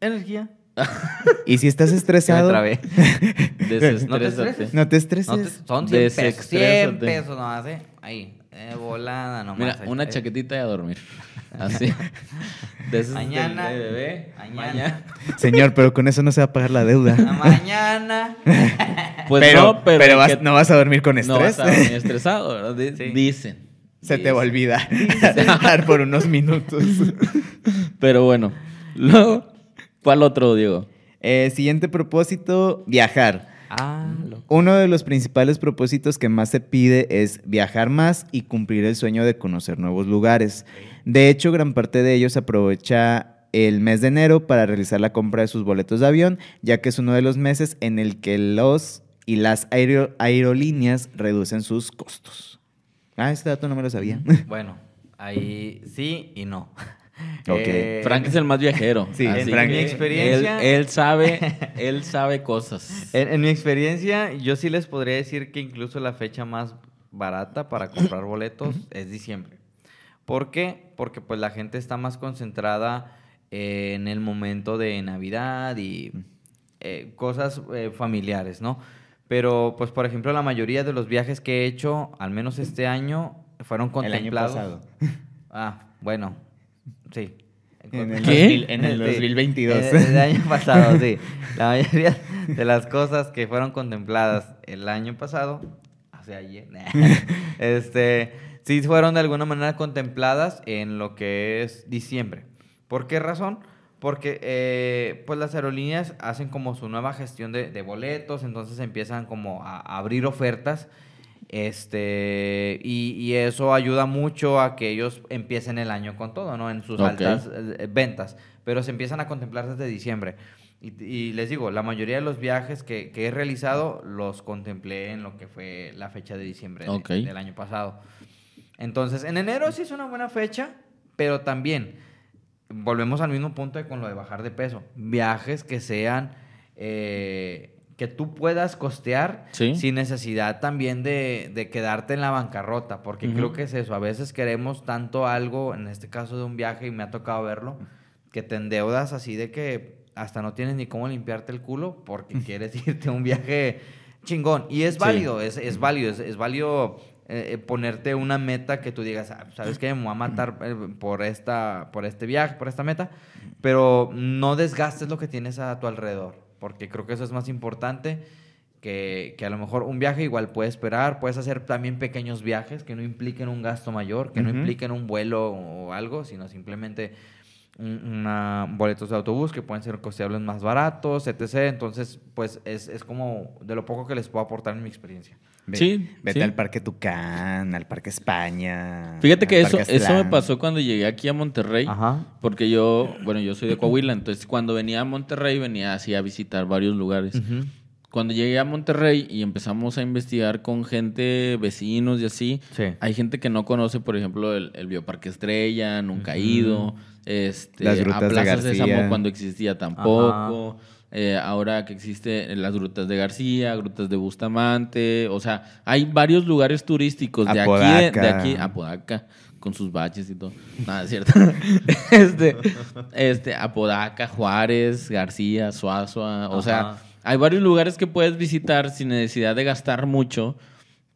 S1: energía.
S2: Y si estás
S1: me
S2: estresado.
S1: No te estreses.
S2: no te estreses.
S1: No te- son 100 pesos. 100
S3: Desestrésate.
S1: pesos nomás, ¿eh? Ahí. Eh, volada nomás.
S3: Mira, una
S1: Eh,
S3: chaquetita y a dormir. Así.
S1: Mañana.
S3: de bebé.
S1: Mañana.
S2: Señor, pero con eso no se va a pagar la deuda.
S1: Mañana.
S3: Pues
S2: pero
S3: no, pero,
S2: pero vas-
S3: que-
S2: no vas a dormir con
S3: no
S2: estrés.
S3: vas a dormir estresado, ¿verdad?
S1: Sí.
S3: Dicen.
S2: Se te
S3: Dicen.
S2: olvida dejar por unos minutos.
S3: Pero bueno. Luego, ¿cuál otro, Diego?
S2: Eh, siguiente propósito, viajar.
S1: Ah,
S2: Uno de los principales propósitos que más se pide es viajar más y cumplir el sueño de conocer nuevos lugares. De hecho, gran parte de ellos aprovecha el mes de enero para realizar la compra de sus boletos de avión, ya que es uno de los meses en el que los y las aero- aerolíneas reducen sus costos. Ah, este dato no me lo sabía.
S1: bueno, ahí sí y no.
S2: Ok.
S1: Eh,
S3: Frank es el más viajero.
S2: Sí,
S3: así
S2: Frank.
S3: que
S1: Mi experiencia-
S3: Él, él sabe, él sabe cosas.
S1: En, en mi experiencia, yo sí les podría decir que incluso la fecha más barata para comprar boletos es diciembre. ¿Por qué? Porque pues la gente está más concentrada eh, en el momento de Navidad y eh, cosas eh, familiares, ¿no? Pero pues por ejemplo la mayoría de los viajes que he hecho, al menos este año, fueron
S2: El año
S1: contemplados.
S2: pasado.
S1: Ah, bueno, sí.
S2: En el,
S3: ¿Qué?
S2: 2000 en el
S1: Sí,
S2: 2022.
S1: El, el año pasado, sí. La mayoría de las cosas que fueron contempladas el año pasado, hace ayer, este, sí fueron de alguna manera contempladas en lo que es diciembre. ¿Por qué razón? Porque eh, pues las aerolíneas hacen como su nueva gestión de, de boletos, entonces empiezan como a abrir ofertas. Este, y, y eso ayuda mucho a que ellos empiecen el año con todo, ¿no? En sus altas eh, ventas. Pero se empiezan a contemplar desde diciembre. Y, y les digo, la mayoría de los viajes que, que he realizado los contemplé en lo que fue la fecha de diciembre de- del año pasado. Entonces, en enero sí es una buena fecha, pero también volvemos al mismo punto de con lo de bajar de peso. Viajes que sean eh, que tú puedas costear
S3: Sí.
S1: sin necesidad también de, de quedarte en la bancarrota, porque creo que es eso. A veces queremos tanto algo, en este caso de un viaje, y me ha tocado verlo, que te endeudas así de que hasta no tienes ni cómo limpiarte el culo porque quieres irte a un viaje chingón. Y es
S3: Sí.
S1: válido, es, es válido, es, es válido eh, eh, ponerte una meta que tú digas, "Ah, ¿sabes qué? Me voy a matar eh, por, esta, por este viaje, por esta meta, pero no desgastes lo que tienes a tu alrededor, porque creo que eso es más importante. Que, que a lo mejor un viaje igual puede esperar, puedes hacer también pequeños viajes que no impliquen un gasto mayor, que no impliquen un vuelo o algo, sino simplemente una, boletos de autobús que pueden ser costeables más baratos, etc. Entonces, pues es, es como de lo poco que les puedo aportar en mi experiencia.
S2: Ve-
S3: Sí,
S2: Vete
S3: sí.
S2: al Parque Tucán, al Parque España.
S3: Fíjate que eso, eso me pasó cuando llegué aquí a Monterrey.
S1: Ajá.
S3: Porque yo, bueno, yo soy de Coahuila, entonces cuando venía a Monterrey venía así a visitar varios lugares. Cuando llegué a Monterrey y empezamos a investigar con gente, vecinos y así,
S1: Sí.
S3: hay gente que no conoce, por ejemplo, el, el Bioparque Estrella, nunca ha ido, este,
S2: Las grutas
S3: a
S2: de
S3: Plazas
S2: García.
S3: Sésamo cuando existía tampoco, eh, ahora que existe las grutas de García, grutas de Bustamante, o sea, hay varios lugares turísticos de aquí, de, de
S2: Apodaca.
S3: aquí, Apodaca, con sus baches y todo. Nada, es cierto. este, este, Apodaca, Juárez, García, Suazua, o sea, hay varios lugares que puedes visitar sin necesidad de gastar mucho,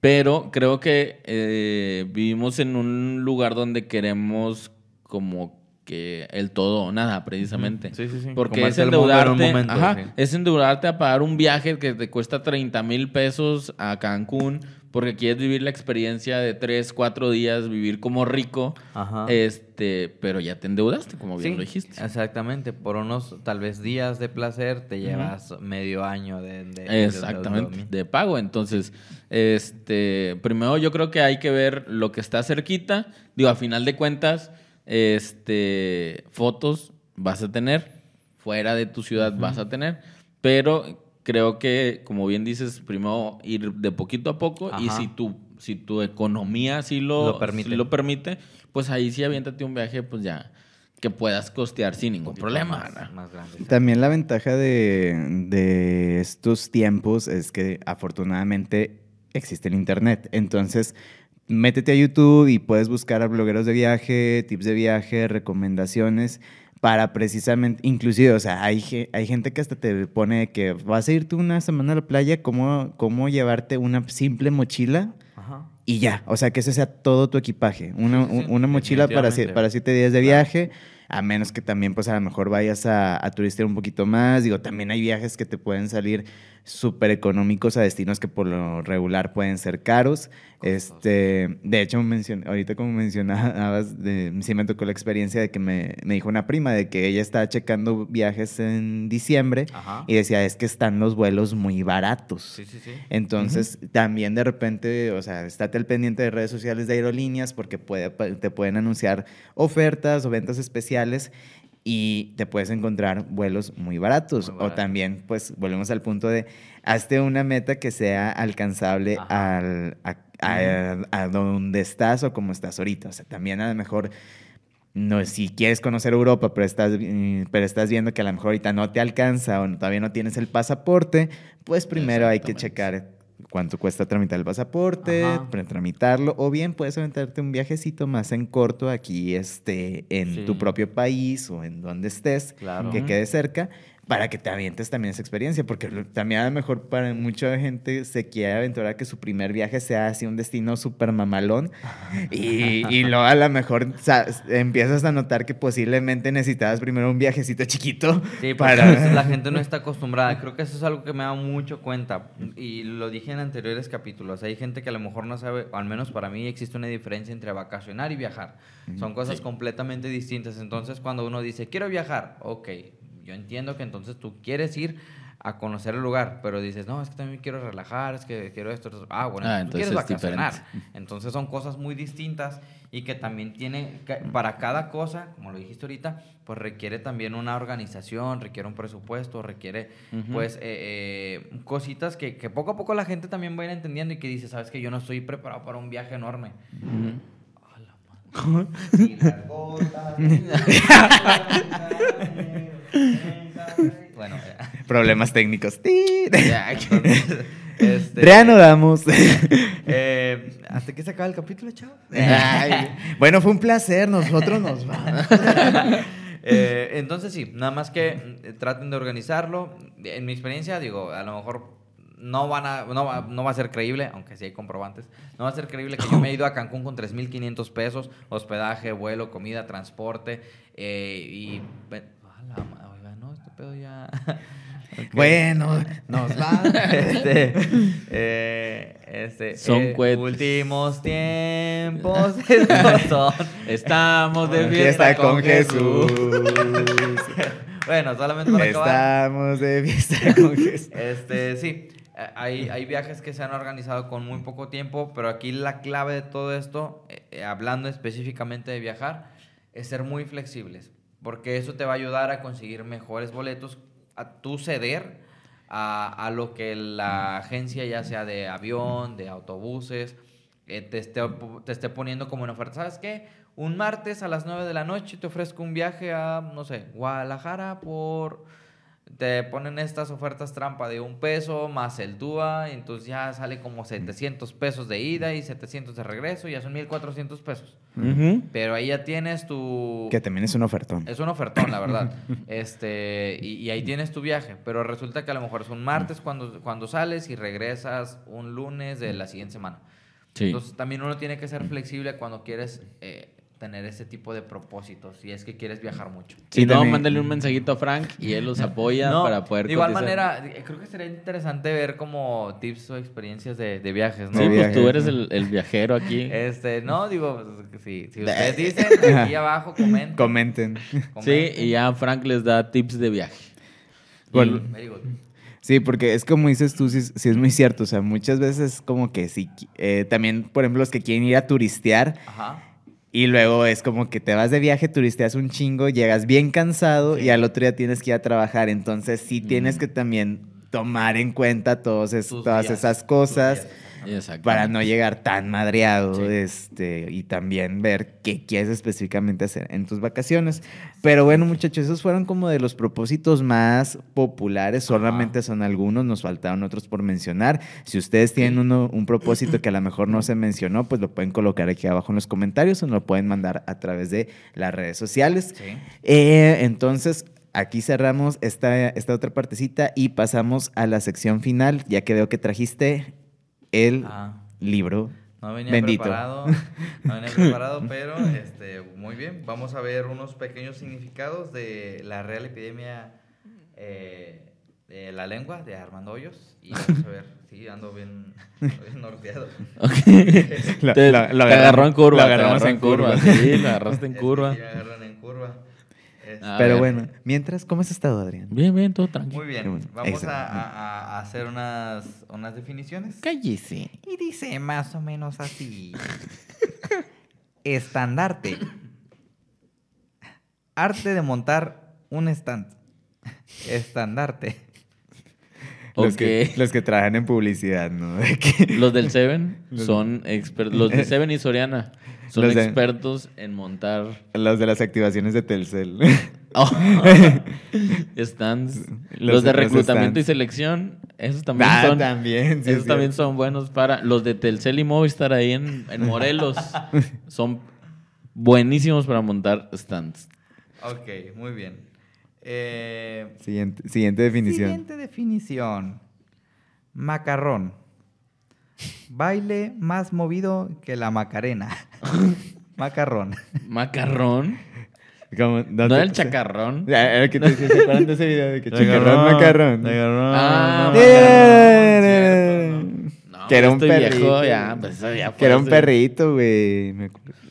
S3: pero creo que eh, vivimos en un lugar donde queremos como que el todo o nada, precisamente.
S1: Sí, sí, sí.
S3: Porque
S1: Como
S3: es
S1: mundo en un
S3: endeudarte,
S1: momento,
S3: ajá,
S1: sí.
S3: es endeudarte a pagar un viaje que te cuesta 30 mil pesos a Cancún porque quieres vivir la experiencia de 3, 4 días, vivir como rico,
S1: Ajá.
S3: este, pero ya te endeudaste, como bien
S1: Sí,
S3: lo dijiste.
S1: Exactamente. Por unos tal vez días de placer te llevas medio año de, de- de-
S3: Exactamente,
S1: de-
S3: de pago. Entonces, este, primero yo creo que hay que ver lo que está cerquita. Digo, a final de cuentas, este, fotos vas a tener, fuera de tu ciudad vas a tener, pero creo que, como bien dices, primero ir de poquito a poco y si tu, si tu economía sí lo,
S1: Lo permite.
S3: sí lo permite, pues ahí sí aviéntate un viaje, pues ya, que puedas costear sin ningún problema.
S1: Más,
S3: ¿verdad?
S1: más grande. sí.
S2: También la ventaja de, de estos tiempos es que afortunadamente existe el internet. Entonces, métete a YouTube y puedes buscar a blogueros de viaje, tips de viaje, recomendaciones para precisamente, inclusive, o sea, hay, hay gente que hasta te pone que vas a irte una semana a la playa, cómo, cómo llevarte una simple mochila
S1: Ajá.
S2: y ya, o sea, que ese sea todo tu equipaje. Una,
S1: Sí, sí, sí,
S2: una mochila para, para siete días de
S1: Claro.
S2: viaje, a menos que también, pues a lo mejor vayas a, a turistear un poquito más. Digo, también hay viajes que te pueden salir súper económicos a destinos que por lo regular pueden ser caros. Este, de hecho, mencion- ahorita como mencionabas, de, sí me tocó la experiencia de que me, me dijo una prima de que ella estaba checando viajes en diciembre
S1: Ajá.
S2: y decía, es que están los vuelos muy baratos.
S1: Sí, sí, sí.
S2: Entonces, también de repente, o sea, estate al pendiente de redes sociales de aerolíneas porque puede, te pueden anunciar ofertas o ventas especiales y te puedes encontrar vuelos muy baratos.
S1: Muy
S2: O también, pues, volvemos al punto de, hazte una meta que sea alcanzable al, a, a- a donde estás o como estás ahorita. O sea, también a lo mejor... No, si quieres conocer Europa, pero estás, mm, pero estás viendo que a lo mejor ahorita no te alcanza o todavía no tienes el pasaporte, pues primero hay que checar cuánto cuesta tramitar el pasaporte, para tramitarlo, o bien puedes aventarte un viajecito más en corto aquí este, en
S1: Sí.
S2: tu propio país o en donde estés,
S1: Claro.
S2: que quede cerca, para que te avientes también esa experiencia, porque también a lo mejor para mucha gente se quiere aventurar que su primer viaje sea así un destino súper mamalón, y, y luego a lo mejor empiezas a notar que posiblemente necesitabas primero un viajecito chiquito
S1: Sí,
S2: para...
S1: a veces la gente no está acostumbrada. Creo que eso es algo que me da mucho cuenta. Y lo dije en anteriores capítulos. Hay gente que a lo mejor no sabe, o al menos para mí existe una diferencia entre vacacionar y viajar. Son cosas
S3: Sí.
S1: completamente distintas. Entonces, cuando uno dice, quiero viajar, ok, yo entiendo que entonces tú quieres ir a conocer el lugar, pero dices, no, es que también quiero relajar, es que quiero esto. esto". Ah, bueno,
S3: Ah,
S1: tú quieres
S3: entonces es
S1: vacacionar.
S3: diferente.
S1: Entonces son cosas muy distintas y que también tiene, para cada cosa, como lo dijiste ahorita, pues requiere también una organización, requiere un presupuesto, requiere pues eh, eh, cositas que, que poco a poco la gente también va a ir entendiendo y que dice, sabes que yo no estoy preparado para un viaje enorme.
S3: Ujú.
S1: A la madre. Y la gota de- bueno, ya.
S2: Problemas técnicos.
S1: Ya, este,
S2: Reanudamos.
S1: eh, ¿Hasta que se acaba el capítulo, chavos?
S2: Ay, bueno, fue un placer. Nosotros nos vamos.
S1: Eh, entonces sí, nada más que mm, traten de organizarlo. En mi experiencia, digo, a lo mejor no, van a, no, va, no va a ser creíble, aunque sí hay comprobantes, no va a ser creíble que yo me he ido a Cancún con 3.500 pesos, hospedaje, vuelo, comida, transporte, eh, y... la oiga, no, este pedo ya... Ok.
S2: Bueno, nos va.
S1: este, eh, este,
S3: Son
S1: eh, últimos tiempos estos son.
S3: Estamos de
S2: Fiesta
S3: fiesta
S2: con Jesús.
S1: Bueno, solamente para acabar.
S2: Estamos de fiesta con Jesús.
S1: Este, sí, eh, hay, hay viajes que se han organizado con muy poco tiempo, pero aquí la clave de todo esto, eh, hablando específicamente de viajar, es ser muy flexibles, porque eso te va a ayudar a conseguir mejores boletos, a tú ceder a, a lo que la agencia, ya sea de avión, de autobuses, eh, te, esté, te esté poniendo como en oferta. ¿Sabes qué? Un martes a las 9 de la noche te ofrezco un viaje a, no sé, Guadalajara por te ponen estas ofertas trampa de un peso más el TUA, entonces ya sale como 700 pesos de ida y 700 de regreso, ya son 1400 pesos. Pero ahí ya tienes tu...
S2: Que también es un ofertón.
S1: Es un ofertón, la verdad. este, y, y ahí tienes tu viaje, pero resulta que a lo mejor es un martes cuando, cuando sales y regresas un lunes de la siguiente semana.
S3: Sí.
S1: Entonces también uno tiene que ser flexible cuando quieres eh, tener ese tipo de propósitos, si es que quieres viajar mucho.
S3: Si no,
S2: también-
S3: mándale un mensajito a Frank y él los apoya
S1: No,
S3: para poder
S1: De igual
S3: cotizar.
S1: manera, creo que sería interesante ver como tips o experiencias de, de viajes, ¿no?
S3: Sí, pues tú eres
S2: ¿no?
S3: el, el viajero aquí.
S1: Este, no, digo, pues, si, si ustedes dicen, aquí abajo comenten.
S2: Comenten.
S3: Sí, y ya Frank les da tips de viaje.
S2: Bueno.
S1: Very good.
S2: Sí, porque es como dices tú, sí, es- sí es muy cierto. O sea, muchas veces es como que sí. eh, también, por ejemplo, los que quieren ir a turistear
S1: Ajá.
S2: Y luego es como que te vas de viaje, turisteas un chingo, llegas bien cansado y al otro día tienes que ir a trabajar. Entonces, sí tienes que también tomar en cuenta todos es- todas
S1: días,
S2: esas cosas. Para no llegar tan madreado
S3: Sí.
S2: este, y también ver qué quieres específicamente hacer en tus vacaciones. Pero bueno, muchachos, esos fueron como de los propósitos más populares, solamente son algunos, nos faltaron otros por mencionar. Si ustedes tienen uno, un propósito que a lo mejor no se mencionó, pues lo pueden colocar aquí abajo en los comentarios o nos lo pueden mandar a través de las redes sociales.
S1: Sí.
S2: Eh, entonces, aquí cerramos esta, esta otra partecita y pasamos a la sección final, ya que veo que trajiste el
S1: Ah,
S2: libro.
S1: no venía
S2: Bendito.
S1: preparado, no venía preparado, pero este, muy bien. Vamos a ver unos pequeños significados de la real epidemia eh, de la lengua de Armando Hoyos. Y vamos a ver, sí, ando bien, bien norteado.
S3: Ok.
S2: Lo-
S3: te,
S2: lo- lo
S3: te agarró en curva.
S2: lo
S3: te
S2: agarramos
S3: agarró
S2: en
S3: curva.
S2: curva.
S3: Sí, lo agarraste en
S1: Es que
S3: curva.
S1: sí me agarran en curva.
S3: A
S2: Pero
S3: ver.
S2: bueno, mientras, ¿cómo has estado, Adrián?
S3: Bien, bien, todo tranquilo.
S1: Muy bien,
S2: bueno.
S1: vamos a,
S2: Excelente.
S1: a- a hacer unas, unas definiciones.
S2: Cállese.
S1: Y dice más o menos así. Estandarte. Arte de montar un stand. Estandarte.
S2: Los, que, los que trabajan en publicidad, ¿no? De
S3: Los del Seven
S2: Los-
S3: son expertos. Los de Seven y Soriana son
S2: Los de-
S3: expertos en montar
S2: los de las activaciones de Telcel.
S3: oh, stands. Los,
S2: Los-
S3: de
S2: los
S3: reclutamiento y selección, esos también
S2: Ah,
S3: son.
S2: también. sí,
S3: esos
S2: es
S3: también
S2: cierto.
S3: son buenos para. Los de Telcel y Movistar ahí en, en Morelos son buenísimos para montar stands.
S1: Ok, muy bien. Eh,
S2: Siguiente, siguiente definición.
S1: Siguiente definición. Macarrón. Baile más movido que la Macarena. Macarrón.
S3: Macarrón.
S2: Como-
S3: No,
S2: te-
S3: era el chacarrón.
S2: Ah, Era que te decía, ¿se acuerdan de ese video de que chacarrón, macarrón?
S3: Ah,
S2: Bien.
S3: macarrón. No,
S2: que era un perrito.
S3: viejo, ya, pues, eso ya
S2: que era un perrito, güey.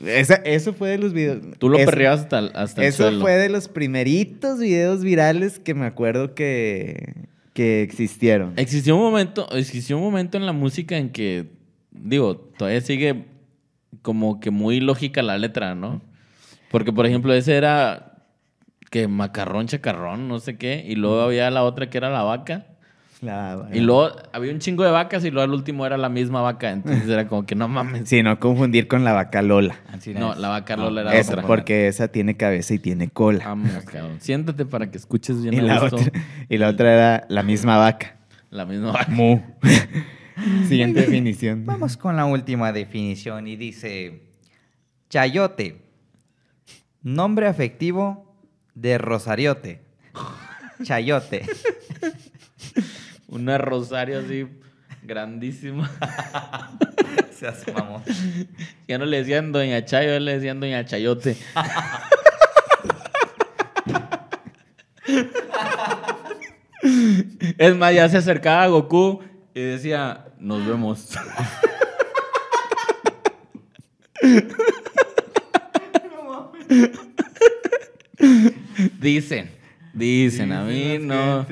S2: Esa- eso fue de los videos.
S3: Tú lo perreabas hasta, el- hasta el
S2: Eso
S3: suelo.
S2: fue de los primeritos videos virales que me acuerdo que, que existieron.
S3: Existió un momento, existió un momento en la música en que, digo, todavía sigue como que muy lógica la letra, ¿no? Porque, por ejemplo, ese era que macarrón, chacarrón, no sé qué, y luego había la otra que era la vaca,
S2: La-
S3: y luego había un chingo de vacas y luego al último era la misma vaca, entonces era como que no mames.
S2: Sí, no confundir con la vaca Lola.
S3: No, la vaca Lola era
S2: Esa,
S3: otra.
S2: porque esa tiene cabeza y tiene cola.
S3: Vamos, cabrón. Siéntate para que escuches bien
S2: y,
S3: a
S2: la
S3: gusto.
S2: otra, y la otra era la misma vaca.
S3: La misma vaca.
S2: Mu. Siguiente definición.
S1: Vamos con la última definición y dice chayote. Nombre afectivo de Rosariote. Chayote.
S3: Una rosario así grandísima.
S1: Se hace mamón.
S3: Ya no le decían Doña Chayo, le decían Doña Chayote. es más, ya se acercaba a Goku y decía, nos vemos. dicen, dicen, a mí no.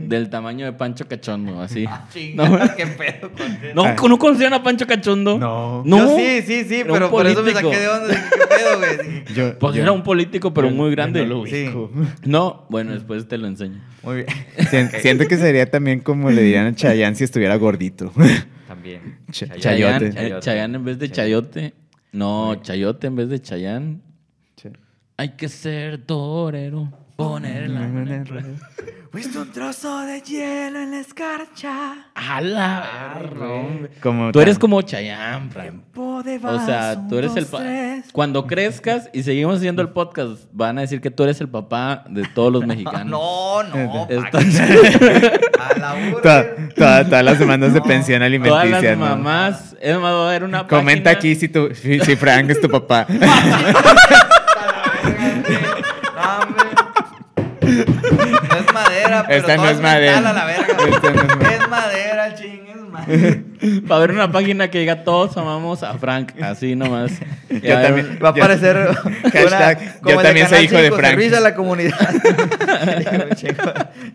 S3: Del tamaño de Pancho Cachondo, así.
S1: Chinga, qué pedo con eso.
S3: No, ¿no conocían a Pancho Cachondo?
S2: No.
S3: No.
S1: Yo sí, sí, sí,
S3: Era
S1: pero por eso me saqué de onda. ¿Qué pedo, güey?
S2: Yo,
S3: Pues
S2: yo-
S3: era un político, pero
S2: yo-
S3: muy grande.
S2: no lo
S1: Sí.
S3: No, bueno, después te lo enseño.
S1: Muy bien.
S2: Sien- Siento que sería también como le dirían a Chayanne si estuviera gordito.
S1: También.
S2: Ch-
S1: Chayote.
S2: Chayote.
S3: Chayanne, eh, Chayanne en vez de Chayote. No, Chayote en vez de Chayán. Hay que ser torero. Poner la mano en el-
S1: Fuiste un trozo de hielo en la escarcha.
S3: A la verga.
S2: Como
S3: Tú eres como Chayán, Fran. O sea, tú eres el papá. Cuando crezcas y seguimos haciendo el podcast, van a decir que tú eres el papá de todos los mexicanos.
S1: No, no.
S3: Estás-
S1: A la
S2: Toda- todas las demandas de pensión
S3: Todas
S2: alimenticia.
S3: las
S2: ¿no?
S3: mamás. Es más, va a haber una
S2: Comenta
S3: página-
S2: aquí si, tu, si, si Frank es tu papá.
S1: A la verga, sí. No, hombre. No es madera, pero
S2: Esta no
S1: todo
S2: es madera.
S1: metal a la verga.
S2: Esta no es madera.
S1: es madera, ching, es madera.
S3: Va a haber una página que diga todos amamos a Frank, así nomás.
S2: Yo
S3: va a haber
S2: también-
S3: un-
S1: Va a
S2: Yo-
S1: aparecer
S2: Hashtag,
S1: una-
S2: yo también soy hijo de
S1: 5,
S2: Frank.
S1: Servicio a la comunidad.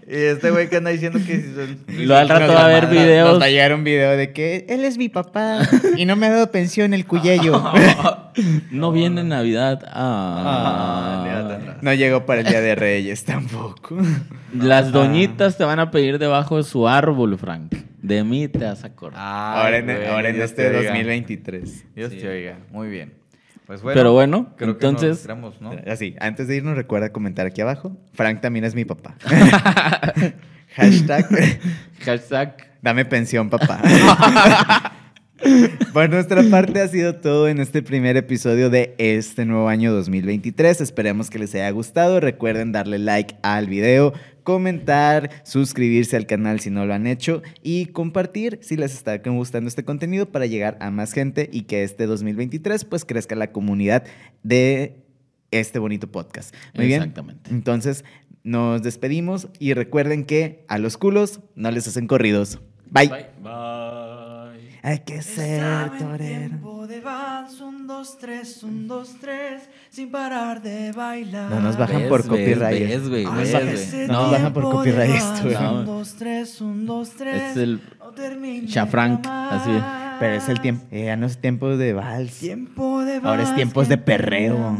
S1: y este güey que anda diciendo que si son-
S3: Y luego al rato va a haber videos.
S2: Nos va a llegar un video de que él es mi papá y no me ha dado pensión el cuyello.
S3: No viene Navidad.
S1: Ah,
S3: Ah.
S2: No llegó para el Día de Reyes tampoco.
S3: Las doñitas te van a pedir debajo de su árbol, Frank. De mí te vas a acordar.
S1: Ay,
S2: ahora en,
S1: güey,
S2: ahora en
S1: Dios
S2: este
S1: te oiga.
S2: 2023.
S1: Dios
S3: Sí.
S1: te oiga. Muy bien. Pues bueno.
S3: Pero bueno,
S1: creo que
S3: entonces-
S1: nos tiramos, ¿no?
S2: Así, antes de irnos, recuerda comentar aquí abajo. Frank también es mi papá. Hashtag,
S3: Hashtag.
S2: dame pensión, papá. Por nuestra parte ha sido todo en este primer episodio de este nuevo año 2023. Esperemos que les haya gustado. Recuerden darle like al video, comentar, suscribirse al canal si no lo han hecho y compartir si les está gustando este contenido para llegar a más gente y que este 2023 pues crezca la comunidad de este bonito podcast. Muy bien.
S3: Exactamente.
S2: Entonces nos despedimos y recuerden que a los culos no les hacen corridos. Bye.
S3: Bye. Bye.
S2: Hay que ser torero.
S1: tiempo de vals, un, dos, tres, un, dos, tres, sin parar de bailar.
S2: No nos bajan
S3: Ves,
S2: por copyright.
S3: ves, güey,
S2: No
S3: ves,
S2: nos bajan-
S3: güey.
S1: Ese
S2: no nos bajan por copyright esto, güey.
S3: No.
S1: Un, dos, tres, un, dos, tres.
S3: Es el
S1: no termine
S3: Chafrank,
S1: jamás.
S3: así.
S2: Pero es el tiempo, eh, ya no es tiempo de vals.
S1: Tiempo de
S2: Ahora es tiempos de perreo.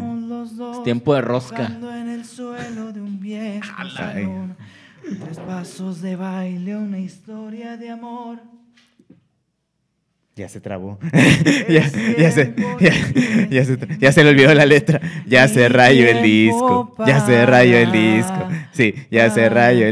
S3: Es tiempo de rosca.
S1: tocando en el suelo de un viejo
S2: Ay.
S1: salón. Tres pasos de baile, una historia de amor.
S2: Ya se trabó. ya, ya se, ya, ya se, ya se le olvidó la letra. Ya se rayó el disco. Ya se rayó el disco. Sí, ya se rayó el